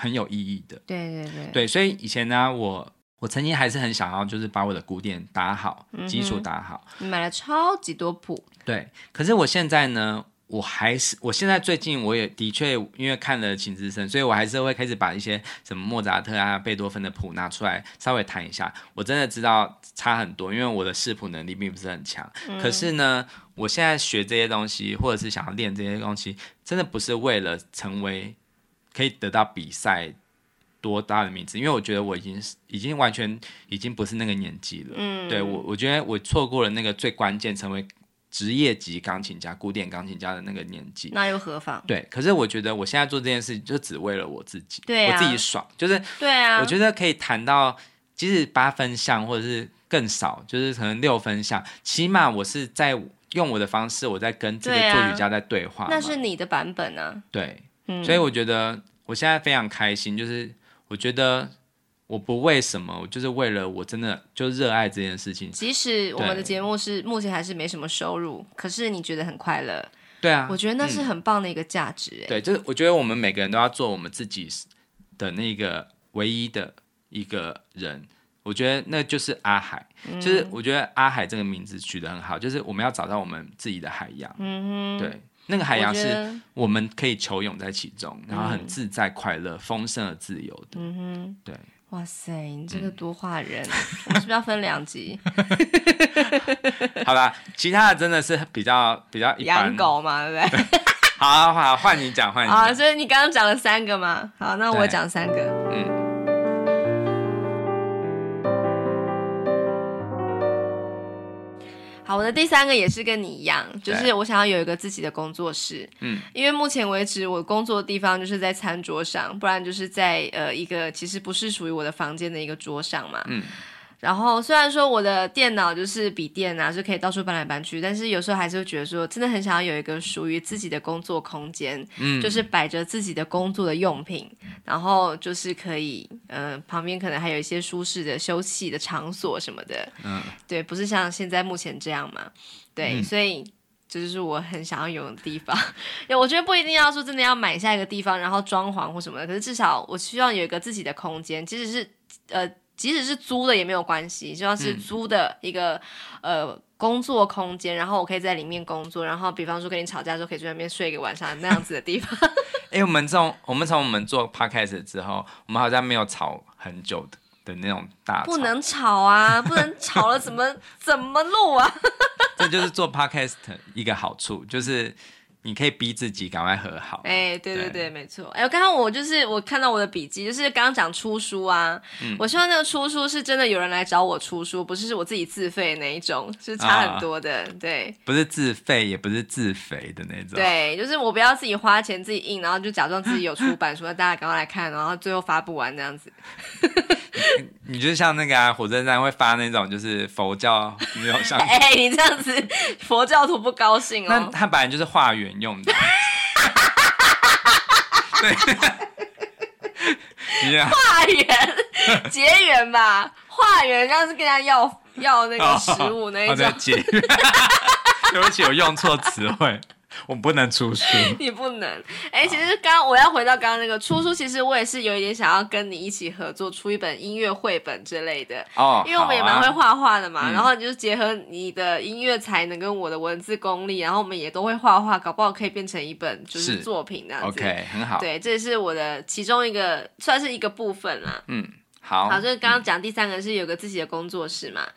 很有意义的，对对对，对，所以以前呢，我我曾经还是很想要，就是把我的古典打好，嗯、哼基础打好。你买了超级多谱，对。可是我现在呢，我还是，我现在最近我也的确因为看了《琴之声》，所以我还是会开始把一些什么莫扎特啊、贝多芬的谱拿出来稍微弹一下。我真的知道差很多，因为我的视谱能力并不是很强。嗯、可是呢，我现在学这些东西，或者是想要练这些东西，真的不是为了成为。可以得到比赛多大的名次？因为我觉得我已经是已经完全已经不是那个年纪了。嗯，对我我觉得我错过了那个最关键成为职业级钢琴家、古典钢琴家的那个年纪。那又何妨？对，可是我觉得我现在做这件事就只为了我自己，对啊，我自己爽，就是对啊。我觉得可以谈到即使八分像或者是更少，就是可能六分像，起码我是在用我的方式，我在跟这个作曲家在对话。那是你的版本啊。对。所以我觉得我现在非常开心，就是我觉得我不为什么，我就是为了我真的就热爱这件事情。即使我们的节目是目前还是没什么收入，可是你觉得很快乐。对啊，我觉得那是很棒的一个价值。对，就是我觉得我们每个人都要做我们自己的那个唯一的一个人，我觉得那就是阿海。嗯、就是我觉得阿海这个名字取得很好，就是我们要找到我们自己的海洋。嗯哼，对，那个海洋是我们可以求泳在其中，然后很自在、快乐、丰盛而自由的。嗯哼，对。哇塞，你这个多话人，嗯、我们是不是要分两集？好吧，其他的真的是比较比较一般。养狗嘛，对不对？好，好，啊，换你讲，换你讲。啊，所以你刚刚讲了三个嘛？好，那我讲三个。嗯。好，我的第三个也是跟你一样，就是我想要有一个自己的工作室。嗯，因为目前为止我工作的地方就是在餐桌上，不然就是在呃一个其实不是属于我的房间的一个桌上嘛。嗯。然后虽然说我的电脑就是笔电啊，就可以到处搬来搬去，但是有时候还是会觉得说，真的很想要有一个属于自己的工作空间，嗯，就是摆着自己的工作的用品，然后就是可以，呃，旁边可能还有一些舒适的休息的场所什么的，嗯，对，不是像现在目前这样嘛，对，嗯，所以这就是我很想要有的地方。我觉得不一定要说真的要买下一个地方，然后装潢或什么的，可是至少我希望有一个自己的空间，即使是呃。即使是租的也没有关系，就要是租的一个、嗯、呃工作空间，然后我可以在里面工作，然后比方说跟你吵架的时候可以在那边睡一个晚上那样子的地方。哎、欸，我们从我们从我们做 podcast 之后，我们好像没有吵很久的的那种大。不能吵啊，不能吵了怎么 怎么录啊？这就是做 podcast 一个好处，就是。你可以逼自己赶快和好。哎、欸，对对对，对没错。哎，刚刚我就是我看到我的笔记，就是刚刚讲出书啊、嗯。我希望那个出书是真的有人来找我出书，不是我自己自费那一种，是差很多的。哦、对，不是自费，也不是自肥的那种。对，就是我不要自己花钱自己印，然后就假装自己有出版，书大家赶快来看，然后最后发不完这样子。你就像那个、啊、火车站会发那种，就是佛教没有像。哎、欸，你这样子佛教徒不高兴哦。那他本来就是化缘用的。对。化缘结缘吧，化缘刚是跟他要要那个食物那一种。结缘。对不起，我用错词汇。我不能出书，你不能。哎、欸，其实刚刚我要回到刚刚那个出书，其实我也是有一点想要跟你一起合作出一本音乐绘本之类的。哦，因为我们也蛮会画画的嘛、啊，然后你就结合你的音乐才能跟我的文字功力，然后我们也都会画画，搞不好可以变成一本就是作品那样子。OK，很好。对，这是我的其中一个，算是一个部分啦。嗯，好。好，就是刚刚讲第三个是有个自己的工作室嘛。嗯、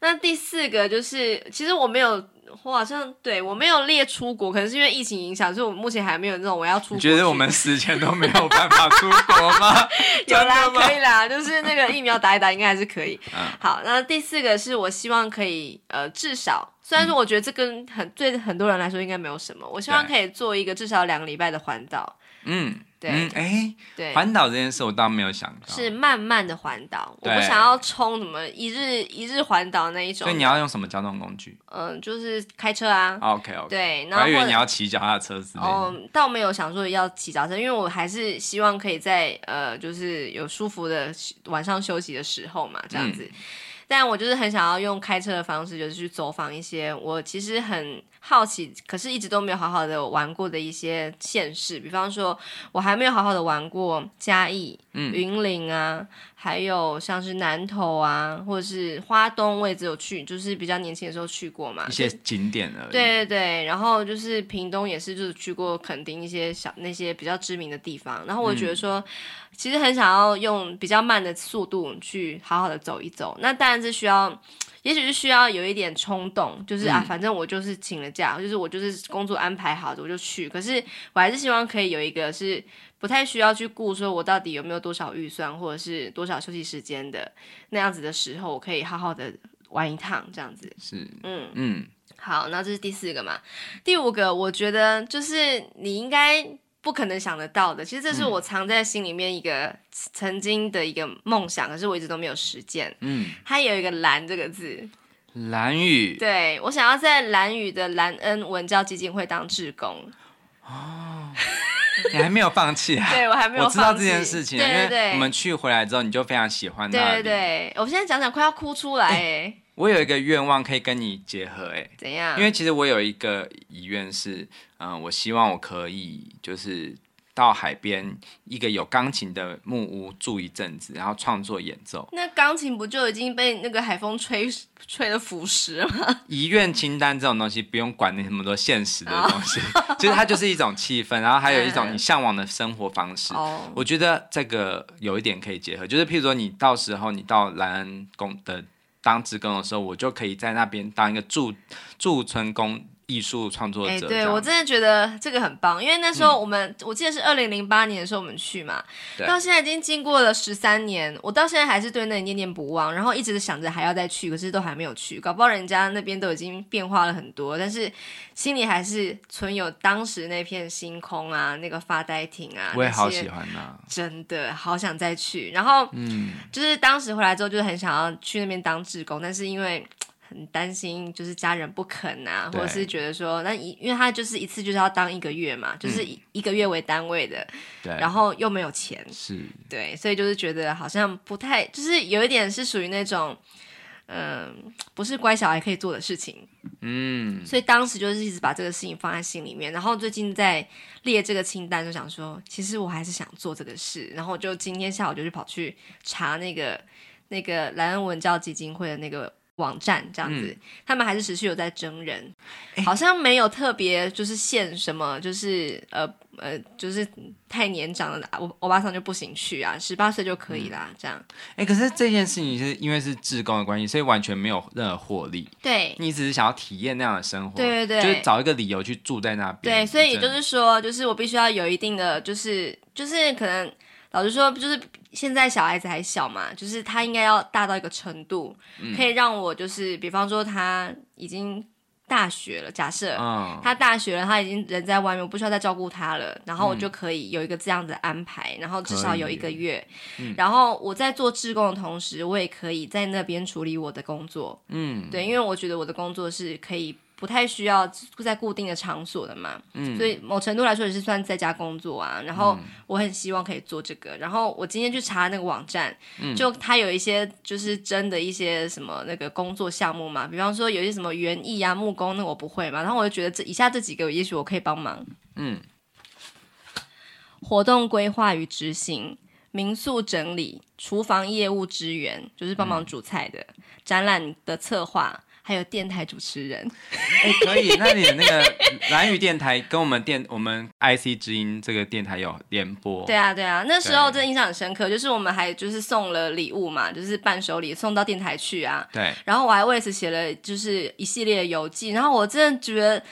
那第四个就是，其实我没有。我好像对我没有列出国，可能是因为疫情影响，所以我目前还没有那种我要出国。你觉得我们死前都没有办法出国吗？有啦，可以啦，就是那个疫苗打一打，应该还是可以。嗯。好，那第四个是我希望可以，呃，至少虽然说我觉得这跟很对很多人来说应该没有什么，我希望可以做一个至少两个礼拜的环岛。嗯。对，哎、嗯，对，环岛这件事我倒没有想到，是慢慢的环岛，我不想要冲什么一日一日环岛那一种。所以你要用什么交通工具？嗯，就是开车啊。OK OK。对，然后我还以为你要骑脚踏车之类的。嗯，倒没有想说要骑脚踏车，因为我还是希望可以在呃，就是有舒服的晚上休息的时候嘛，这样子。嗯但我就是很想要用开车的方式，就是去走访一些我其实很好奇，可是一直都没有好好的玩过的一些县市。比方说，我还没有好好的玩过嘉义、嗯、云林啊，还有像是南投啊，或者是花东，我也只有去，就是比较年轻的时候去过嘛。一些景点而已。对对对，然后就是屏东也是，就是去过垦丁一些小那些比较知名的地方。然后我觉得说。嗯其实很想要用比较慢的速度去好好的走一走，那当然是需要，也许是需要有一点冲动，就是啊，反正我就是请了假，就是我就是工作安排好的我就去。可是我还是希望可以有一个是不太需要去顾说我到底有没有多少预算或者是多少休息时间的那样子的时候，我可以好好的玩一趟这样子。是，嗯嗯，好，那这是第四个嘛，第五个我觉得就是你应该。不可能想得到的，其实这是我藏在心里面一个曾经的一个梦想，嗯、可是我一直都没有实践。嗯，它有一个“蓝”这个字，蓝雨。对，我想要在蓝宇的兰恩文教基金会当志工。哦，你还没有放弃啊？对，我还没有放弃。我知道这件事情，对对对，因为我们去回来之后，你就非常喜欢。对对对，我现在讲讲快要哭出来哎、欸。我有一个愿望可以跟你结合哎。怎样？因为其实我有一个遗愿是。嗯，我希望我可以就是到海边一个有钢琴的木屋住一阵子，然后创作演奏。那钢琴不就已经被那个海风吹吹的腐蚀了吗？遗愿清单这种东西不用管那么多现实的东西，其实 它就是一种气氛，然后还有一种你向往的生活方式。哦，我觉得这个有一点可以结合，就是譬如说你到时候你到兰恩宫的当职工的时候，我就可以在那边当一个驻驻村工。艺术创作者，哎、欸，对我真的觉得这个很棒，因为那时候我们，嗯、我记得是二零零八年的时候我们去嘛，到现在已经经过了十三年，我到现在还是对那里念念不忘，然后一直想着还要再去，可是都还没有去，搞不好人家那边都已经变化了很多，但是心里还是存有当时那片星空啊，那个发呆亭啊，我也好喜欢呐、啊，真的好想再去，然后嗯，就是当时回来之后就是很想要去那边当志工，但是因为。很担心，就是家人不肯啊，或者是觉得说，那一因为他就是一次就是要当一个月嘛，就是以一个月为单位的，对，然后又没有钱，是，对，所以就是觉得好像不太，就是有一点是属于那种，嗯、呃，不是乖小孩可以做的事情，嗯，所以当时就是一直把这个事情放在心里面，然后最近在列这个清单，就想说，其实我还是想做这个事，然后就今天下午就去跑去查那个那个莱恩文教基金会的那个。网站这样子，嗯、他们还是持续有在征人，欸、好像没有特别就是限什么，就是呃呃，就是太年长的欧欧巴桑就不行去啊，十八岁就可以啦，嗯、这样。哎、欸，可是这件事情是因为是志工的关系，所以完全没有任何获利。对，你只是想要体验那样的生活，对对对，就是找一个理由去住在那边。对，所以也就是说，就是我必须要有一定的，就是就是可能。老实说，就是现在小孩子还小嘛，就是他应该要大到一个程度，嗯、可以让我就是，比方说他已经大学了，假设、嗯、他大学了，他已经人在外面，我不需要再照顾他了，然后我就可以有一个这样的安排，然后至少有一个月，嗯、然后我在做志工的同时，我也可以在那边处理我的工作，嗯，对，因为我觉得我的工作是可以。不太需要在固定的场所的嘛，嗯，所以某程度来说也是算在家工作啊。然后我很希望可以做这个。然后我今天去查那个网站，嗯，就它有一些就是真的一些什么那个工作项目嘛，比方说有一些什么园艺啊、木工，那我不会嘛。然后我就觉得这以下这几个，也许我可以帮忙。嗯，活动规划与执行、民宿整理、厨房业务支援，就是帮忙煮菜的、嗯、展览的策划。还有电台主持人，哎，可以。那你的那个蓝宇电台跟我们电我们 IC 之音这个电台有联播？对啊，对啊。那时候真的印象很深刻，就是我们还就是送了礼物嘛，就是伴手礼送到电台去啊。对。然后我还为此写了就是一系列的游记，然后我真的觉得。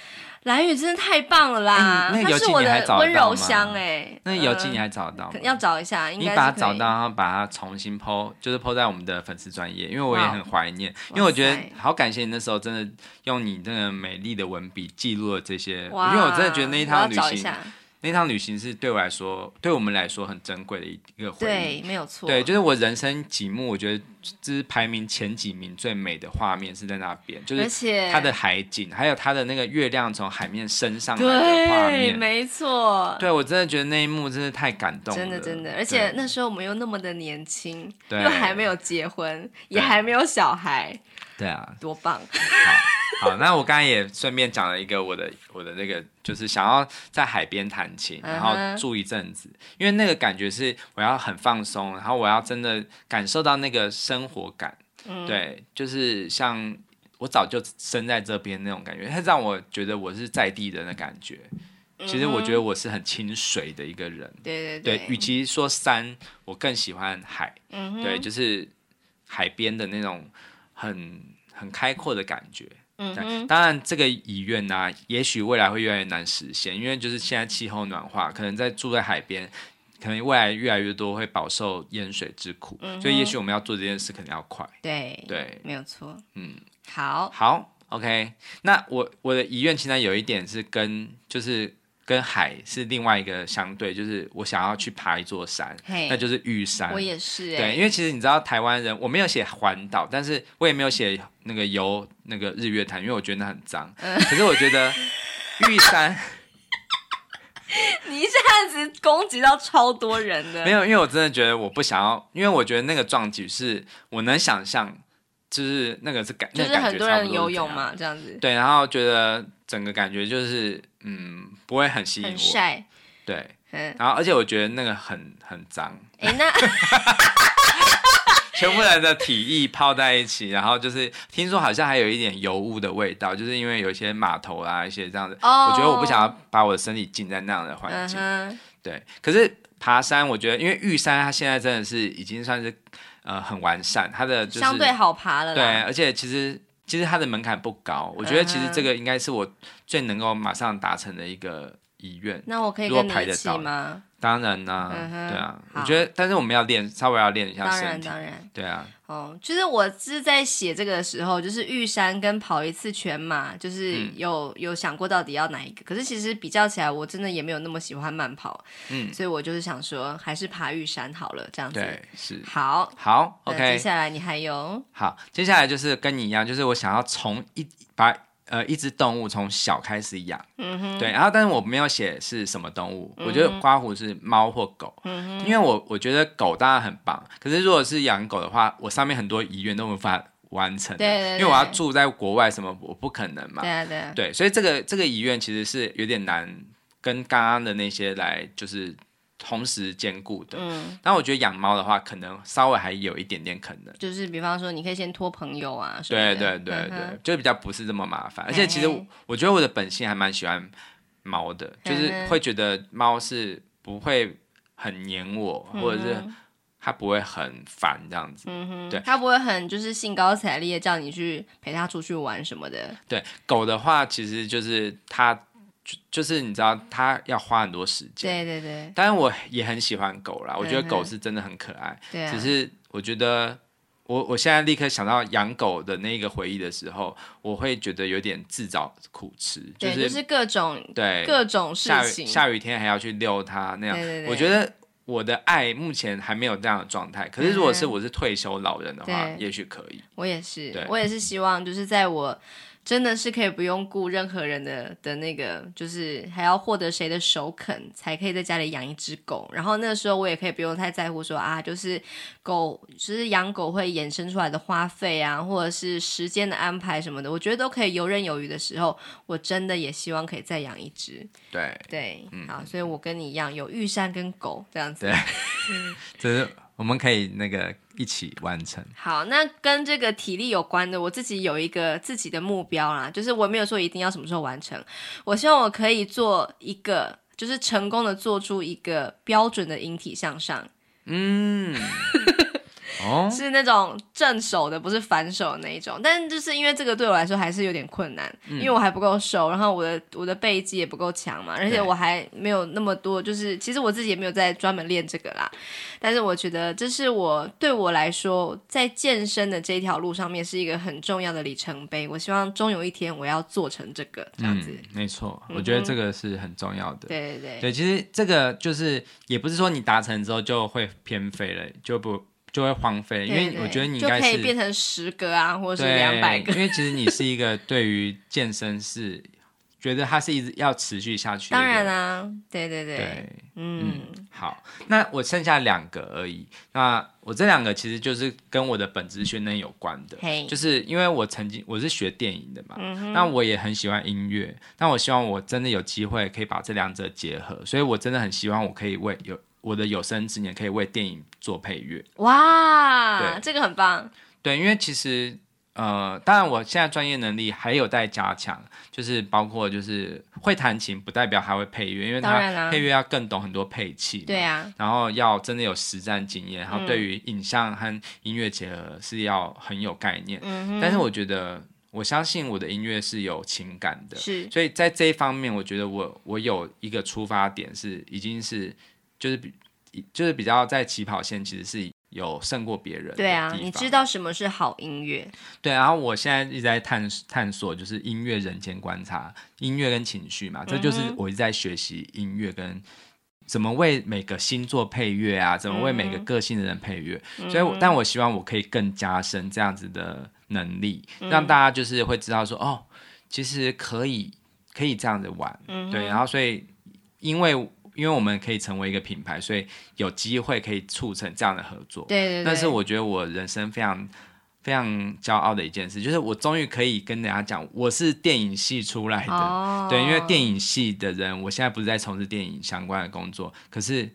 兰屿真的太棒了啦！欸、那它是我的温柔乡哎。那游记你还找得到吗？要找一下，应该你把它找到，然后把它重新 po，就是 po 在我们的粉丝专业，因为我也很怀念，因为我觉得好感谢你那时候真的用你那个美丽的文笔记录了这些，因为我真的觉得那一趟旅行。那趟旅行是对我来说，对我们来说很珍贵的一一个回忆。对，没有错。对，就是我人生几幕，我觉得这是排名前几名最美的画面是在那边，就是它的海景，还有它的那个月亮从海面升上来的画面。对，没错。对，我真的觉得那一幕真的太感动了。真的，真的。而且那时候我们又那么的年轻，对又还没有结婚，也还没有小孩。对啊，多棒。好，那我刚才也顺便讲了一个我的我的那个，就是想要在海边弹琴，然后住一阵子，uh. 因为那个感觉是我要很放松，然后我要真的感受到那个生活感，嗯、对，就是像我早就生在这边那种感觉，它让我觉得我是在地人的感觉。其实我觉得我是很亲水的一个人，对对对，对，与其说山，我更喜欢海，嗯、对，就是海边的那种很很开阔的感觉。嗯，当然这个遗愿呢、啊，也许未来会越来越难实现，因为就是现在气候暖化，可能在住在海边，可能未来越来越多会饱受淹水之苦，嗯、所以也许我们要做这件事，可能要快。对对，对没有错。嗯，好，好，OK。那我我的遗愿清单有一点是跟就是。跟海是另外一个相对，就是我想要去爬一座山那就是玉山。我也是、欸，对，因为其实你知道台湾人，我没有写环岛，但是我也没有写那个游那个日月潭，因为我觉得那很脏。嗯、可是我觉得玉山 你一下子攻击到超多人的，没有，因为我真的觉得我不想要，因为我觉得那个壮举是我能想象，就是那个是感，就是很多人游泳嘛，这样子。对，然后觉得整个感觉就是。嗯，不会很吸引我。很晒。对，然后而且我觉得那个很很脏。哎，那 全部人的体液泡在一起，然后就是听说好像还有一点油污的味道，就是因为有一些码头啊一些这样子。Oh. 我觉得我不想要把我的身体浸在那样的环境。Uh huh. 对，可是爬山，我觉得因为玉山它现在真的是已经算是呃很完善，它的、就是、相对好爬了。对，而且其实其实它的门槛不高，我觉得其实这个应该是我最能够马上达成的一个遗愿。那我可以跟你一起吗？当然啦、对啊，我觉得，但是我们要练，稍微要练一下身体。当然，当然，对啊。哦，其、就、实、是、我是在写这个的时候，就是玉山跟跑一次全马，就是有、嗯、有想过到底要哪一个。可是其实比较起来，我真的也没有那么喜欢慢跑，嗯，所以我就是想说，还是爬玉山好了，这样子。对，是。好，好，OK。接下来你还有？好，接下来就是跟你一样，就是我想要从一把。呃，一只动物从小开始养，对，然后但是我没有写是什么动物，嗯、我觉得刮胡是猫或狗，嗯，因为我我觉得狗当然很棒，可是如果是养狗的话，我上面很多遗愿都无法完成，对，对，对，因为我要住在国外，什么我不可能嘛，对啊对啊，对，所以这个这个遗愿其实是有点难跟刚刚的那些来就是。同时兼顾的，嗯，但我觉得养猫的话，可能稍微还有一点点可能，就是比方说，你可以先托朋友啊，对对对对，就比较不是这么麻烦。而且其实我觉得我的本性还蛮喜欢猫的，就是会觉得猫是不会很黏我，嗯、或者是它不会很烦这样子，嗯哼，对，它不会很就是兴高采烈叫你去陪它出去玩什么的。对，狗的话其实就是它。就是你知道，它要花很多时间。对对对。当然，我也很喜欢狗啦。我觉得狗是真的很可爱。对、嗯。只是我觉得我，我我现在立刻想到养狗的那个回忆的时候，我会觉得有点自找苦吃。对，就是、就是各种对各种事情。下雨，下雨天还要去遛它那样。对对对。我觉得我的爱目前还没有这样的状态。可是如果是我是退休老人的话，对也许可以。我也是。我也是希望就是在我。真的是可以不用顾任何人的的那个，就是还要获得谁的首肯才可以在家里养一只狗。然后那个时候我也可以不用太在乎说啊，就是狗，就是养狗会衍生出来的花费啊，或者是时间的安排什么的，我觉得都可以游刃有余的时候，我真的也希望可以再养一只。对对，嗯、好，所以我跟你一样有玉山跟狗这样子。对，这是我们可以那个。一起完成。好，那跟这个体力有关的，我自己有一个自己的目标啦，就是我没有说一定要什么时候完成，我希望我可以做一个，就是成功的做出一个标准的引体向上。嗯。哦，是那种正手的，不是反手的那一种。但就是因为这个对我来说还是有点困难，嗯、因为我还不够瘦，然后我的我的背肌也不够强嘛，而且我还没有那么多，就是其实我自己也没有在专门练这个啦。但是我觉得这是我对我来说在健身的这条路上面是一个很重要的里程碑。我希望终有一天我要做成这个这样子。嗯、没错，我觉得这个是很重要的。对对对，对，其实这个就是也不是说你达成之后就会偏废了，就不。就会荒废，因为我觉得你应该是就可以变成十个啊，或者是两百个。因为其实你是一个对于健身是觉得它是一直要持续下去。当然啊，对对对，对嗯，嗯，好，那我剩下两个而已。那我这两个其实就是跟我的本职训练有关的，就是因为我曾经我是学电影的嘛，嗯、那我也很喜欢音乐，那我希望我真的有机会可以把这两者结合，所以我真的很希望我可以为有。我的有生之年可以为电影做配乐，哇，对。这个很棒。对，因为其实呃，当然我现在专业能力还有待加强，就是包括就是会弹琴，不代表还会配乐，因为他配乐要更懂很多配器，对啊，然后要真的有实战经验，然后对于影像和音乐结合是要很有概念。嗯，但是我觉得我相信我的音乐是有情感的，是，所以在这一方面，我觉得我我有一个出发点是已经是。就是比，就是比较在起跑线，其实是有胜过别人。对啊，你知道什么是好音乐？对，然后我现在一直在探探索，就是音乐人间观察，音乐跟情绪嘛，这就是我一直在学习音乐跟怎么为每个星座配乐啊，怎么为每个个性的人配乐。嗯、所以，但我希望我可以更加深这样子的能力，嗯、让大家就是会知道说，哦，其实可以可以这样子玩。嗯、对，然后所以因为。因为我们可以成为一个品牌，所以有机会可以促成这样的合作。对对对。但是我觉得我人生非常非常骄傲的一件事，就是我终于可以跟大家讲，我是电影系出来的。哦、对，因为电影系的人，我现在不是在从事电影相关的工作。可是，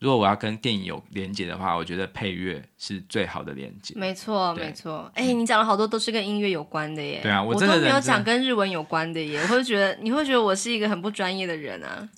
如果我要跟电影有连接的话，我觉得配乐是最好的连接。没错，没错。哎、欸，你讲了好多都是跟音乐有关的耶。对啊，我真的没有讲跟日文有关的耶。我会觉得，你会觉得我是一个很不专业的人啊？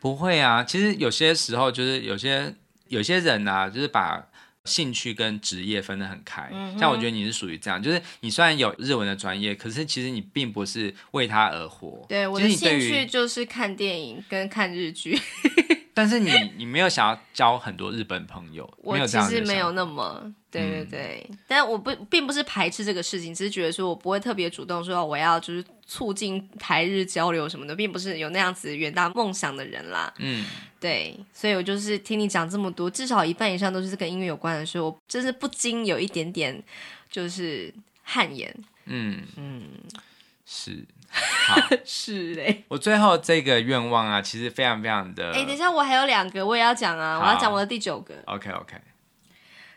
不会啊，其实有些时候就是有些有些人啊，就是把。兴趣跟职业分得很开，嗯、像我觉得你是属于这样，就是你虽然有日文的专业，可是其实你并不是为他而活。对，我的兴趣就是看电影跟看日剧。但是你 你没有想要交很多日本朋友，我其实没有那么，对对对，嗯、但我不并不是排斥这个事情，只是觉得说我不会特别主动说我要就是促进台日交流什么的，并不是有那样子远大梦想的人啦。嗯，对，所以我就是听你讲这么多，至少一半以上都是跟音乐有关的时候，我真是不禁有一点点就是汗颜。嗯嗯，是。好 是嘞耶，我最后这个愿望啊，其实非常非常的。哎、欸，等一下，我还有两个，我也要讲啊，我要讲我的第九个。OK OK，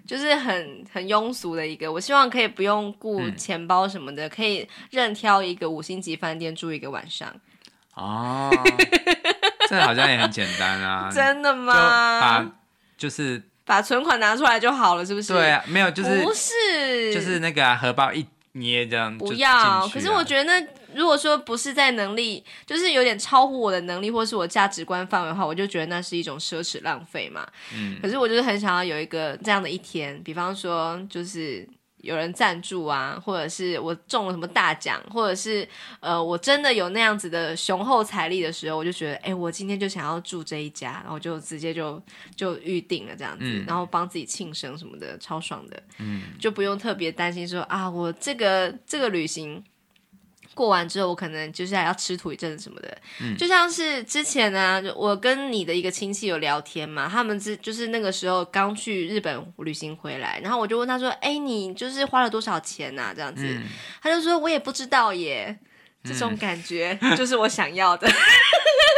就是很很庸俗的一个，我希望可以不用顾钱包什么的，嗯、可以任挑一个五星级饭店住一个晚上。哦，这好像也很简单啊。真的吗？就把就是把存款拿出来就好了，是不是？对啊，没有，就是不是，就是那个、啊、荷包一捏这样。不要，啊、可是我觉得那。如果说不是在能力，就是有点超乎我的能力，或是我价值观范围的话，我就觉得那是一种奢侈浪费嘛。嗯。可是我就是很想要有一个这样的一天，比方说就是有人赞助啊，或者是我中了什么大奖，或者是呃我真的有那样子的雄厚财力的时候，我就觉得，哎，我今天就想要住这一家，然后就直接就就预定了这样子，嗯、然后帮自己庆生什么的，超爽的。嗯。就不用特别担心说啊，我这个这个旅行。过完之后，我可能就是还要吃土一阵子什么的，嗯、就像是之前呢、啊，我跟你的一个亲戚有聊天嘛，他们是就是那个时候刚去日本旅行回来，然后我就问他说：“哎，你就是花了多少钱呐、啊？”这样子，嗯、他就说：“我也不知道耶。”这种感觉 就是我想要的。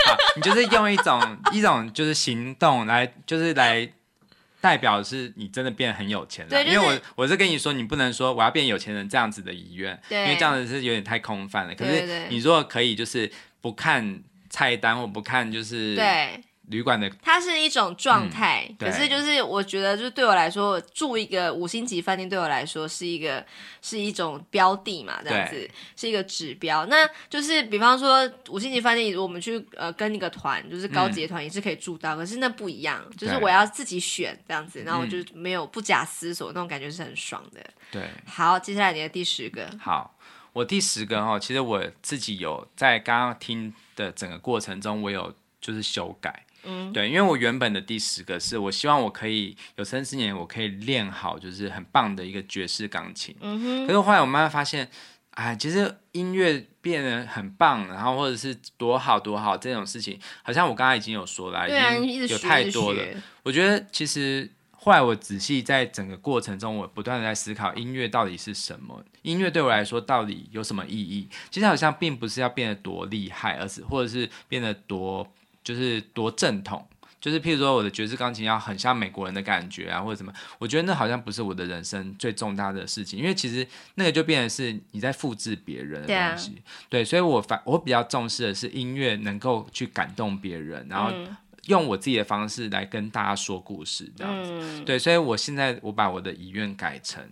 好，你就是用一种一种就是行动来，就是来。代表是你真的变得很有钱了，对就是、因为我我是跟你说，你不能说我要变有钱人这样子的遗愿，对因为这样子是有点太空泛了。可是你如果可以，就是不看菜单或不看就是对。旅馆的，它是一种状态，嗯、可是就是我觉得，就对我来说，住一个五星级饭店对我来说是一个是一种标的嘛，这样子是一个指标。那就是比方说五星级饭店，我们去呃跟一个团，就是高级的团也是可以住到，嗯、可是那不一样，就是我要自己选这样子，然后我就没有不假思索、嗯、那种感觉是很爽的。对，好，接下来你的第十个，好，我第十个哈，其实我自己有在刚刚听的整个过程中，我有就是修改。嗯，对，因为我原本的第十个是我希望我可以有生之年我可以练好，就是很棒的一个爵士钢琴。嗯哼。可是后来我慢慢发现，哎，其实音乐变得很棒，然后或者是多好多好这种事情，好像我刚刚已经有说了，对啊，已经有太多了。我觉得其实后来我仔细在整个过程中，我不断的在思考音乐到底是什么，音乐对我来说到底有什么意义？其实好像并不是要变得多厉害，而是或者是变得多。就是多正统，就是譬如说我的爵士钢琴要很像美国人的感觉啊，或者什么，我觉得那好像不是我的人生最重大的事情，因为其实那个就变成是你在复制别人的东西，对，啊、对，所以我反我比较重视的是音乐能够去感动别人，然后用我自己的方式来跟大家说故事这样子，嗯、对，所以我现在我把我的遗愿改成。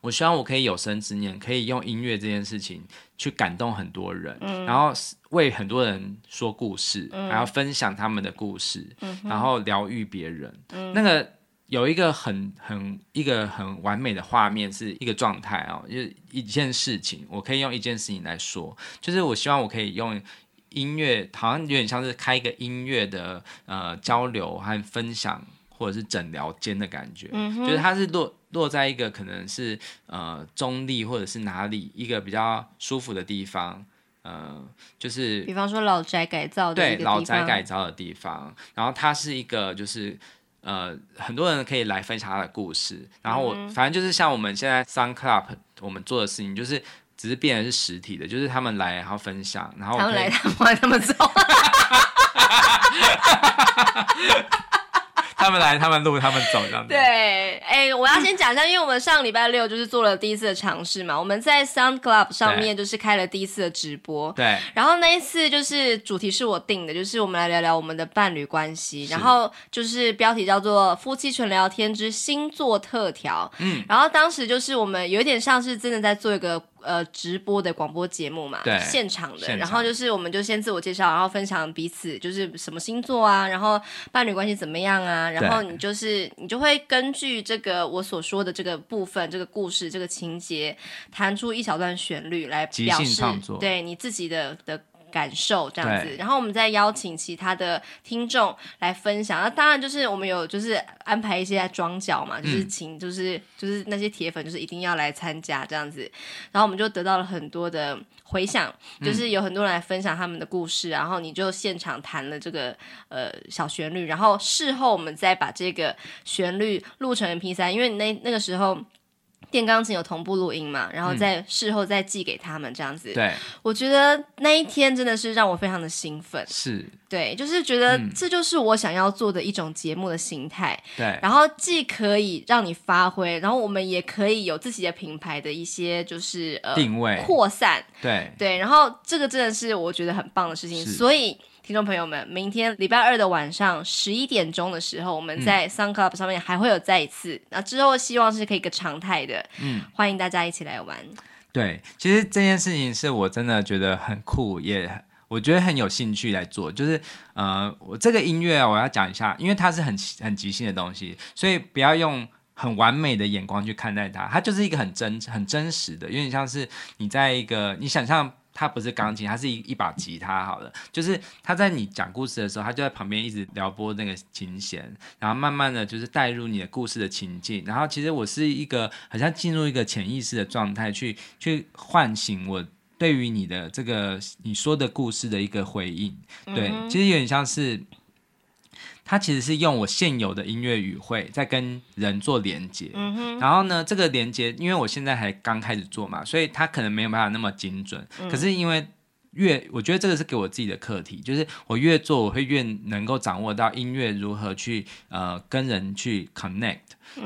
我希望我可以有生之年，可以用音乐这件事情去感动很多人，嗯、然后为很多人说故事，嗯、然后分享他们的故事，嗯、然后疗愈别人。嗯、那个有一个很很一个很完美的画面，是一个状态哦，就是一件事情，我可以用一件事情来说，就是我希望我可以用音乐，好像有点像是开一个音乐的呃交流和分享。或者是诊疗间的感觉，嗯、就是它是落落在一个可能是呃中立或者是哪里一个比较舒服的地方，呃，就是比方说老宅改造的对老宅改造的地方，然后它是一个就是呃很多人可以来分享他的故事，然后我、嗯、反正就是像我们现在 Sun Club 我们做的事情，就是只是变成是实体的，就是他们来然后分享，然后他们来他们他们走。他们来，他们录，他们走，这样子。对，哎、欸，我要先讲一下，因为我们上礼拜六就是做了第一次的尝试嘛，我们在 Sound Club 上面就是开了第一次的直播。对。然后那一次就是主题是我定的，就是我们来聊聊我们的伴侣关系，然后就是标题叫做“夫妻纯聊天之星座特调”。嗯。然后当时就是我们有一点像是真的在做一个。呃，直播的广播节目嘛，对，现场的，场。然后就是我们就先自我介绍，然后分享彼此就是什么星座啊，然后伴侣关系怎么样啊，然后你就是你就会根据这个我所说的这个部分、这个故事、这个情节，弹出一小段旋律来表示对你自己的的。感受这样子，然后我们再邀请其他的听众来分享。那当然就是我们有就是安排一些装脚嘛，就是请就是就是那些铁粉就是一定要来参加这样子。然后我们就得到了很多的回响，就是有很多人来分享他们的故事，然后你就现场弹了这个呃小旋律，然后事后我们再把这个旋律录成 MP 三因为你那那个时候。电钢琴有同步录音嘛，然后再事后再寄给他们这样子。对，我觉得那一天真的是让我非常的兴奋。是，对，就是觉得这就是我想要做的一种节目的形态。对，然后既可以让你发挥，然后我们也可以有自己的品牌的一些就是呃定位扩散。对对，然后这个真的是我觉得很棒的事情，所以。听众朋友们，明天礼拜二的晚上十一点钟的时候，我们在 Sound Club 上面还会有再一次。嗯、那之后希望是可以一个常态的，嗯，欢迎大家一起来玩。对，其实这件事情是我真的觉得很酷，也我觉得很有兴趣来做。就是呃，我这个音乐我要讲一下，因为它是很很即兴的东西，所以不要用很完美的眼光去看待它。它就是一个很真很真实的，有点像是你在一个你想象。它不是钢琴，它是一一把吉他。好了，就是他在你讲故事的时候，他就在旁边一直撩拨那个琴弦，然后慢慢的就是带入你的故事的情境。然后其实我是一个好像进入一个潜意识的状态，去去唤醒我对于你的这个你说的故事的一个回应。对，嗯、其实有点像是。他其实是用我现有的音乐语汇在跟人做连接，嗯、然后呢，这个连接，因为我现在还刚开始做嘛，所以它可能没有办法那么精准。嗯、可是因为越，我觉得这个是给我自己的课题，就是我越做，我会越能够掌握到音乐如何去呃跟人去 connect，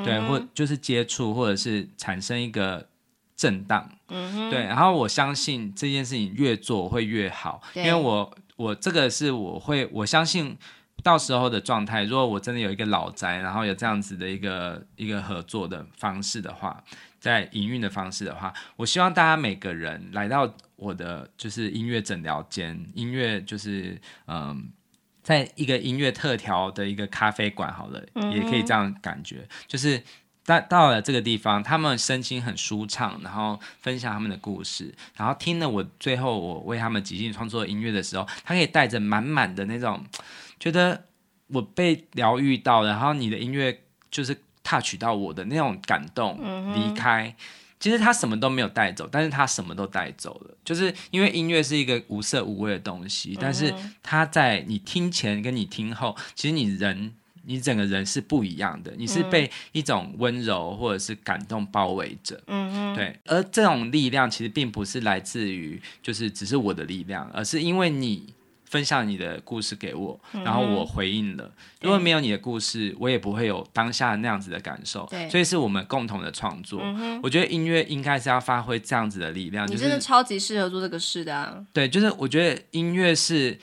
对，或就是接触，或者是产生一个震荡，对。然后我相信这件事情越做会越好，因为我我这个是我会我相信。到时候的状态，如果我真的有一个老宅，然后有这样子的一个一个合作的方式的话，在营运的方式的话，我希望大家每个人来到我的就是音乐诊疗间，音乐就是嗯，在一个音乐特调的一个咖啡馆，好了，嗯、也可以这样感觉，就是到到了这个地方，他们身心很舒畅，然后分享他们的故事，然后听了我最后我为他们即兴创作的音乐的时候，他可以带着满满的那种。觉得我被疗愈到，然后你的音乐就是 touch 到我的那种感动，离开。其实他什么都没有带走，但是他什么都带走了。就是因为音乐是一个无色无味的东西，但是他在你听前跟你听后，其实你人你整个人是不一样的。你是被一种温柔或者是感动包围着，嗯哼对。而这种力量其实并不是来自于就是只是我的力量，而是因为你。分享你的故事给我，然后我回应了。如果没有你的故事，我也不会有当下那样子的感受。对，所以是我们共同的创作。我觉得音乐应该是要发挥这样子的力量。你真的超级适合做这个事的啊！对，就是我觉得音乐是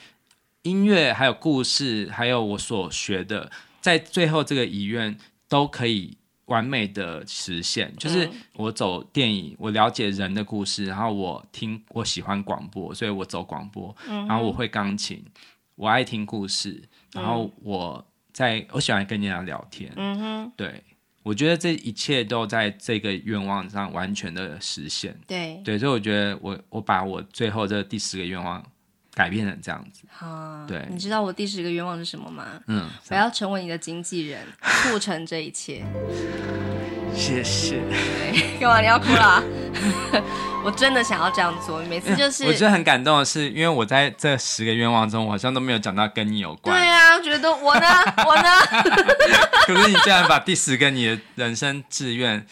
音乐，还有故事，还有我所学的，在最后这个遗愿都可以。完美的实现，就是我走电影，我了解人的故事，然后我听，我喜欢广播，所以我走广播，然后我会钢琴，我爱听故事，然后我在我喜欢跟人家聊天，嗯哼，对，我觉得这一切都在这个愿望上完全的实现，对，对，所以我觉得我我把我最后这第十个愿望。改变成这样子，啊，对，你知道我第十个愿望是什么吗？嗯，我要成为你的经纪人，促成这一切。谢谢。干嘛你要哭了？我真的想要这样做，每次就是。我觉得很感动的是，因为我在这十个愿望中，我好像都没有讲到跟你有关。对啊，觉得我呢，我呢。可是你竟然把第十个你的人生志愿。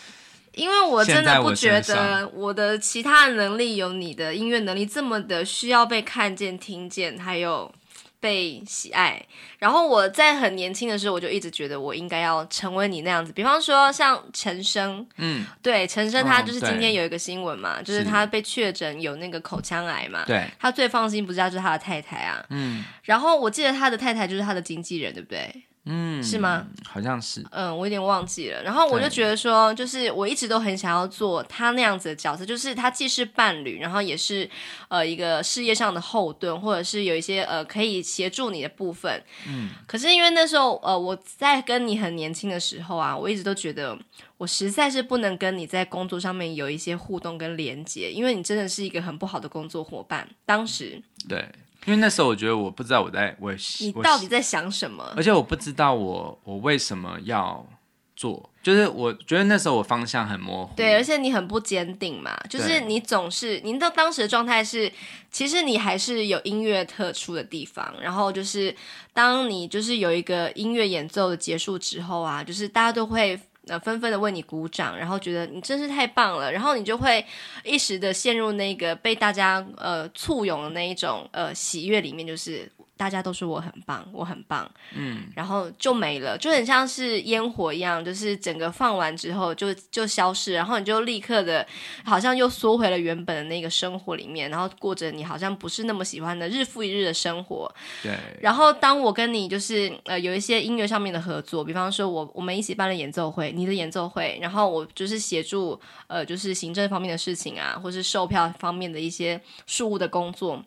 因为我真的不觉得我的其他能力有你的音乐能力这么的需要被看见、听见，还有被喜爱，然后我在很年轻的时候，我就一直觉得我应该要成为你那样子。比方说像陈升，嗯，对，陈升他就是今天有一个新闻嘛，哦、就是。他被确诊有那个口腔癌嘛，对，他最放心不是他就是他的太太啊，嗯，然后我记得他的太太就是他的经纪人，对不对？嗯，是吗？好像是。嗯，我有点忘记了。然后我就觉得说，就是我一直都很想要做他那样子的角色，就是他既是伴侣，然后也是呃一个事业上的后盾，或者是有一些呃可以协助你的部分。嗯。可是因为那时候呃我在跟你很年轻的时候啊，我一直都觉得我实在是不能跟你在工作上面有一些互动跟连接，因为你真的是一个很不好的工作伙伴。当时。对。因为那时候我觉得我不知道我在我你到底在想什么，而且我不知道我我为什么要做，就是我觉得那时候我方向很模糊。对，而且你很不坚定嘛，就是你总是您的当时的状态是，其实你还是有音乐特殊的地方，然后就是当你就是有一个音乐演奏的结束之后啊，就是大家都会。呃，纷纷的为你鼓掌，然后觉得你真是太棒了，然后你就会一时的陷入那个被大家呃簇拥的那一种呃喜悦里面，就是。大家都说我很棒，我很棒，嗯，然后就没了，就很像是烟火一样，就是整个放完之后就就消失，然后你就立刻的，好像又缩回了原本的那个生活里面，然后过着你好像不是那么喜欢的日复一日的生活。对。然后当我跟你就是呃有一些音乐上面的合作，比方说我我们一起办了演奏会，你的演奏会，然后我就是协助呃就是行政方面的事情啊，或是售票方面的一些事务的工作。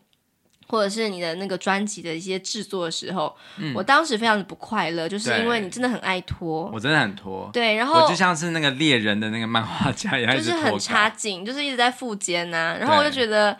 或者是你的那个专辑的一些制作的时候，嗯，我当时非常的不快乐，就是因为你真的很爱拖，我真的很拖，对，然后我就像是那个猎人的那个漫画家一样，就是很差劲，就是一直在复健呐，然后我就觉得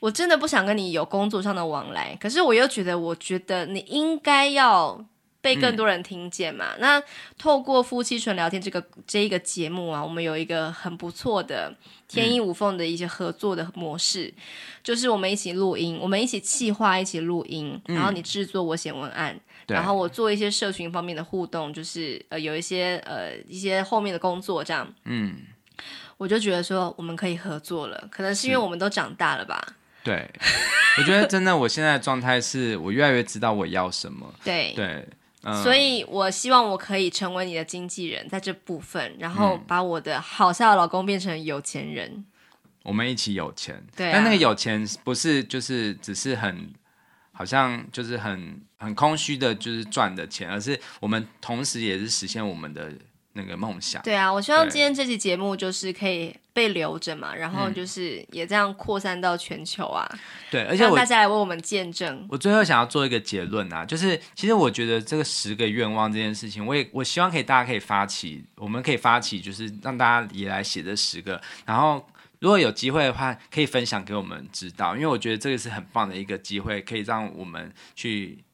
我真的不想跟你有工作上的往来，可是我又觉得，我觉得你应该要。被更多人听见嘛？嗯、那透过夫妻纯聊天这个这一个节目啊，我们有一个很不错的天衣无缝的一些合作的模式，嗯、就是我们一起录音，我们一起企划，一起录音，嗯、然后你制作，我写文案，对然后我做一些社群方面的互动，就是呃有一些呃一些后面的工作这样。嗯，我就觉得说我们可以合作了，可能是因为我们都长大了吧。对，我觉得真的，我现在的状态是我越来越知道我要什么。对 对。对所以，我希望我可以成为你的经纪人，在这部分，然后把我的好笑的老公变成有钱人。我们一起有钱，对啊。但那个有钱不是就是只是很，好像就是很很空虚的，就是赚的钱，而是我们同时也是实现我们的。那个梦想，对啊，我希望今天这期节目就是可以被留着嘛，然后就是也这样扩散到全球啊。对，而且大家来为我们见证。我最后想要做一个结论啊，就是其实我觉得这个十个愿望这件事情，我也我希望可以大家可以发起，我们可以发起，就是让大家也来写这十个，然后如果有机会的话，可以分享给我们知道，因为我觉得这个是很棒的一个机会，可以让我们去。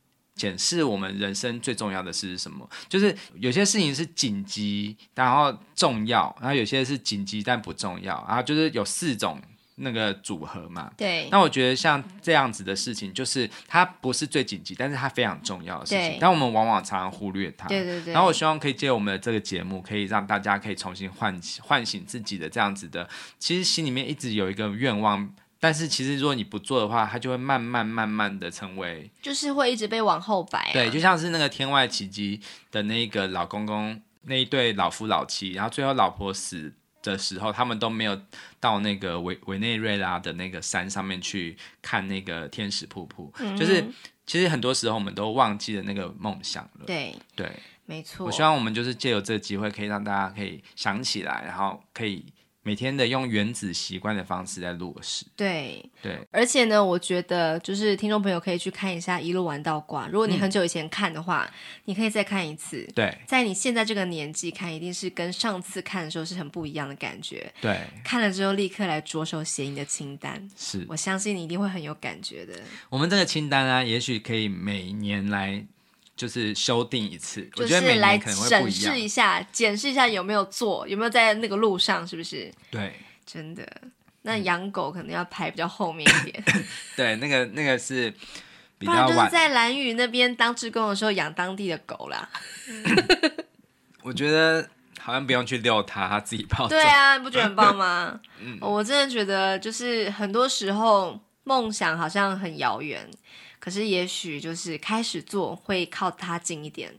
检视我们人生最重要的事是什么？就是有些事情是紧急，然后重要，然后有些是紧急但不重要，然后就是有四种那个组合嘛。对。那我觉得像这样子的事情，就是它不是最紧急，但是它非常重要的事情，但我们往往常常忽略它。对对对。然后我希望可以借我们的这个节目，可以让大家可以重新唤起、唤醒自己的这样子的，其实心里面一直有一个愿望。但是其实如果你不做的话，它就会慢慢慢慢的成为，就是会一直被往后摆啊。对，就像是那个《天外奇迹》的那个老公公，那一对老夫老妻，然后最后老婆死的时候，他们都没有到那个委委内瑞拉的那个山上面去看那个天使瀑布。嗯，就是其实很多时候我们都忘记了那个梦想了。对对，没错。我希望我们就是借由这个机会，可以让大家可以想起来，然后可以。每天的用原子习惯的方式在落实，对对，而且呢，我觉得就是听众朋友可以去看一下《一路玩到挂》，如果你很久以前看的话，嗯、你可以再看一次。对，在你现在这个年纪看，一定是跟上次看的时候是很不一样的感觉。对，看了之后立刻来着手写你的清单，是我相信你一定会很有感觉的。我们这个清单啊，也许可以每年来。就是修订一次，就是来审视一下，检视一下有没有做，有没有在那个路上，是不是？对，真的。那养狗可能要排比较后面一点。对，那个那个是比较晚。不然就是在蓝屿那边当志工的时候养当地的狗啦。我觉得好像不用去遛它，它自己跑。对啊，你不觉得很棒吗？嗯，我真的觉得就是很多时候梦想好像很遥远。可是也许就是开始做会靠他近一点。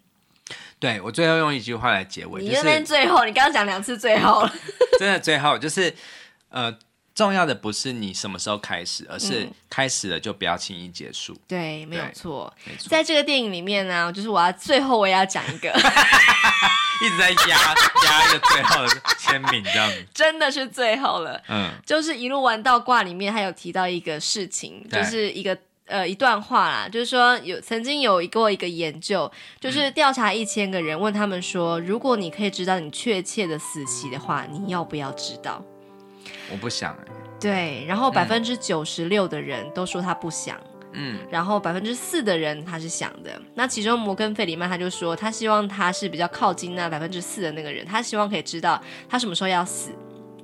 对，我最后用一句话来结尾，你那边最后，你刚刚讲两次最后了，真的最后就是呃。重要的不是你什么时候开始，而是开始了就不要轻易结束。嗯、对，没有错。在这个电影里面呢，就是我要最后我也要讲一个，一直在压压一个最后的签名，这样子 真的是最后了。嗯，就是一路玩到挂里面，他有提到一个事情，就是一个呃一段话啦，就是说有曾经有过一个研究，就是调查一千个人，问他们说，如果你可以知道你确切的死期的话，你要不要知道？我不想哎、欸，对，然后百分之九十六的人都说他不想，嗯，然后百分之四的人他是想的。那其中摩根费里曼他就说，他希望他是比较靠近那百分之四的那个人，他希望可以知道他什么时候要死，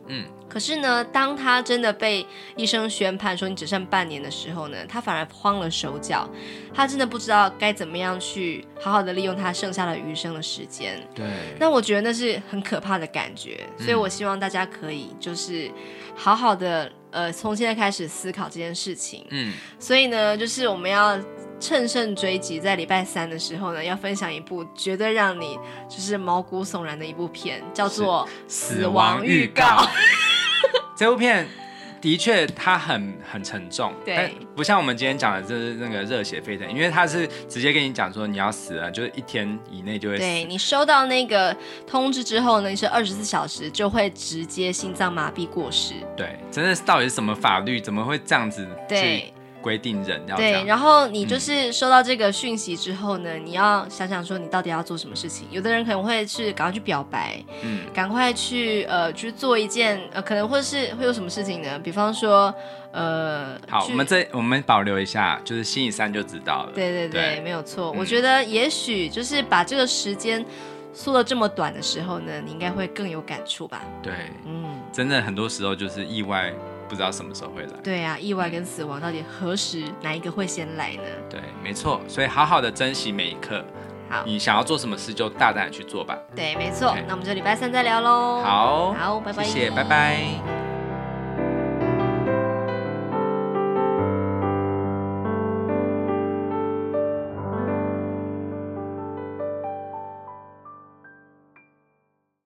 嗯。可是呢，当他真的被医生宣判说你只剩半年的时候呢，他反而慌了手脚，他真的不知道该怎么样去好好的利用他剩下的余生的时间。对，那我觉得那是很可怕的感觉，所以我希望大家可以就是好好的呃从现在开始思考这件事情。嗯，所以呢，就是我们要。乘胜追击，在礼拜三的时候呢，要分享一部绝对让你就是毛骨悚然的一部片，叫做《死亡预告》。这部片的确它很很沉重，对，不像我们今天讲的，就是那个热血沸腾，因为它是直接跟你讲说你要死了，就是一天以内就会死。对，你收到那个通知之后呢，你是二十四小时就会直接心脏麻痹过世。对，真的是到底是什么法律，怎么会这样子？对。规定人要对，然后你就是收到这个讯息之后呢，嗯、你要想想说你到底要做什么事情。有的人可能会是赶快去表白，嗯，赶快去呃去做一件呃可能会是会有什么事情呢？比方说呃，好，我们这我们保留一下，就是星期三就知道了。对对对，对没有错。嗯、我觉得也许就是把这个时间缩了这么短的时候呢，你应该会更有感触吧？对，嗯，真的很多时候就是意外。不知道什么时候会来。对啊，意外跟死亡到底何时哪一个会先来呢？对，没错，所以好好的珍惜每一刻。好，你想要做什么事就大胆去做吧。对，没错。那我们就礼拜三再聊喽。好，好，拜拜。谢谢，拜拜。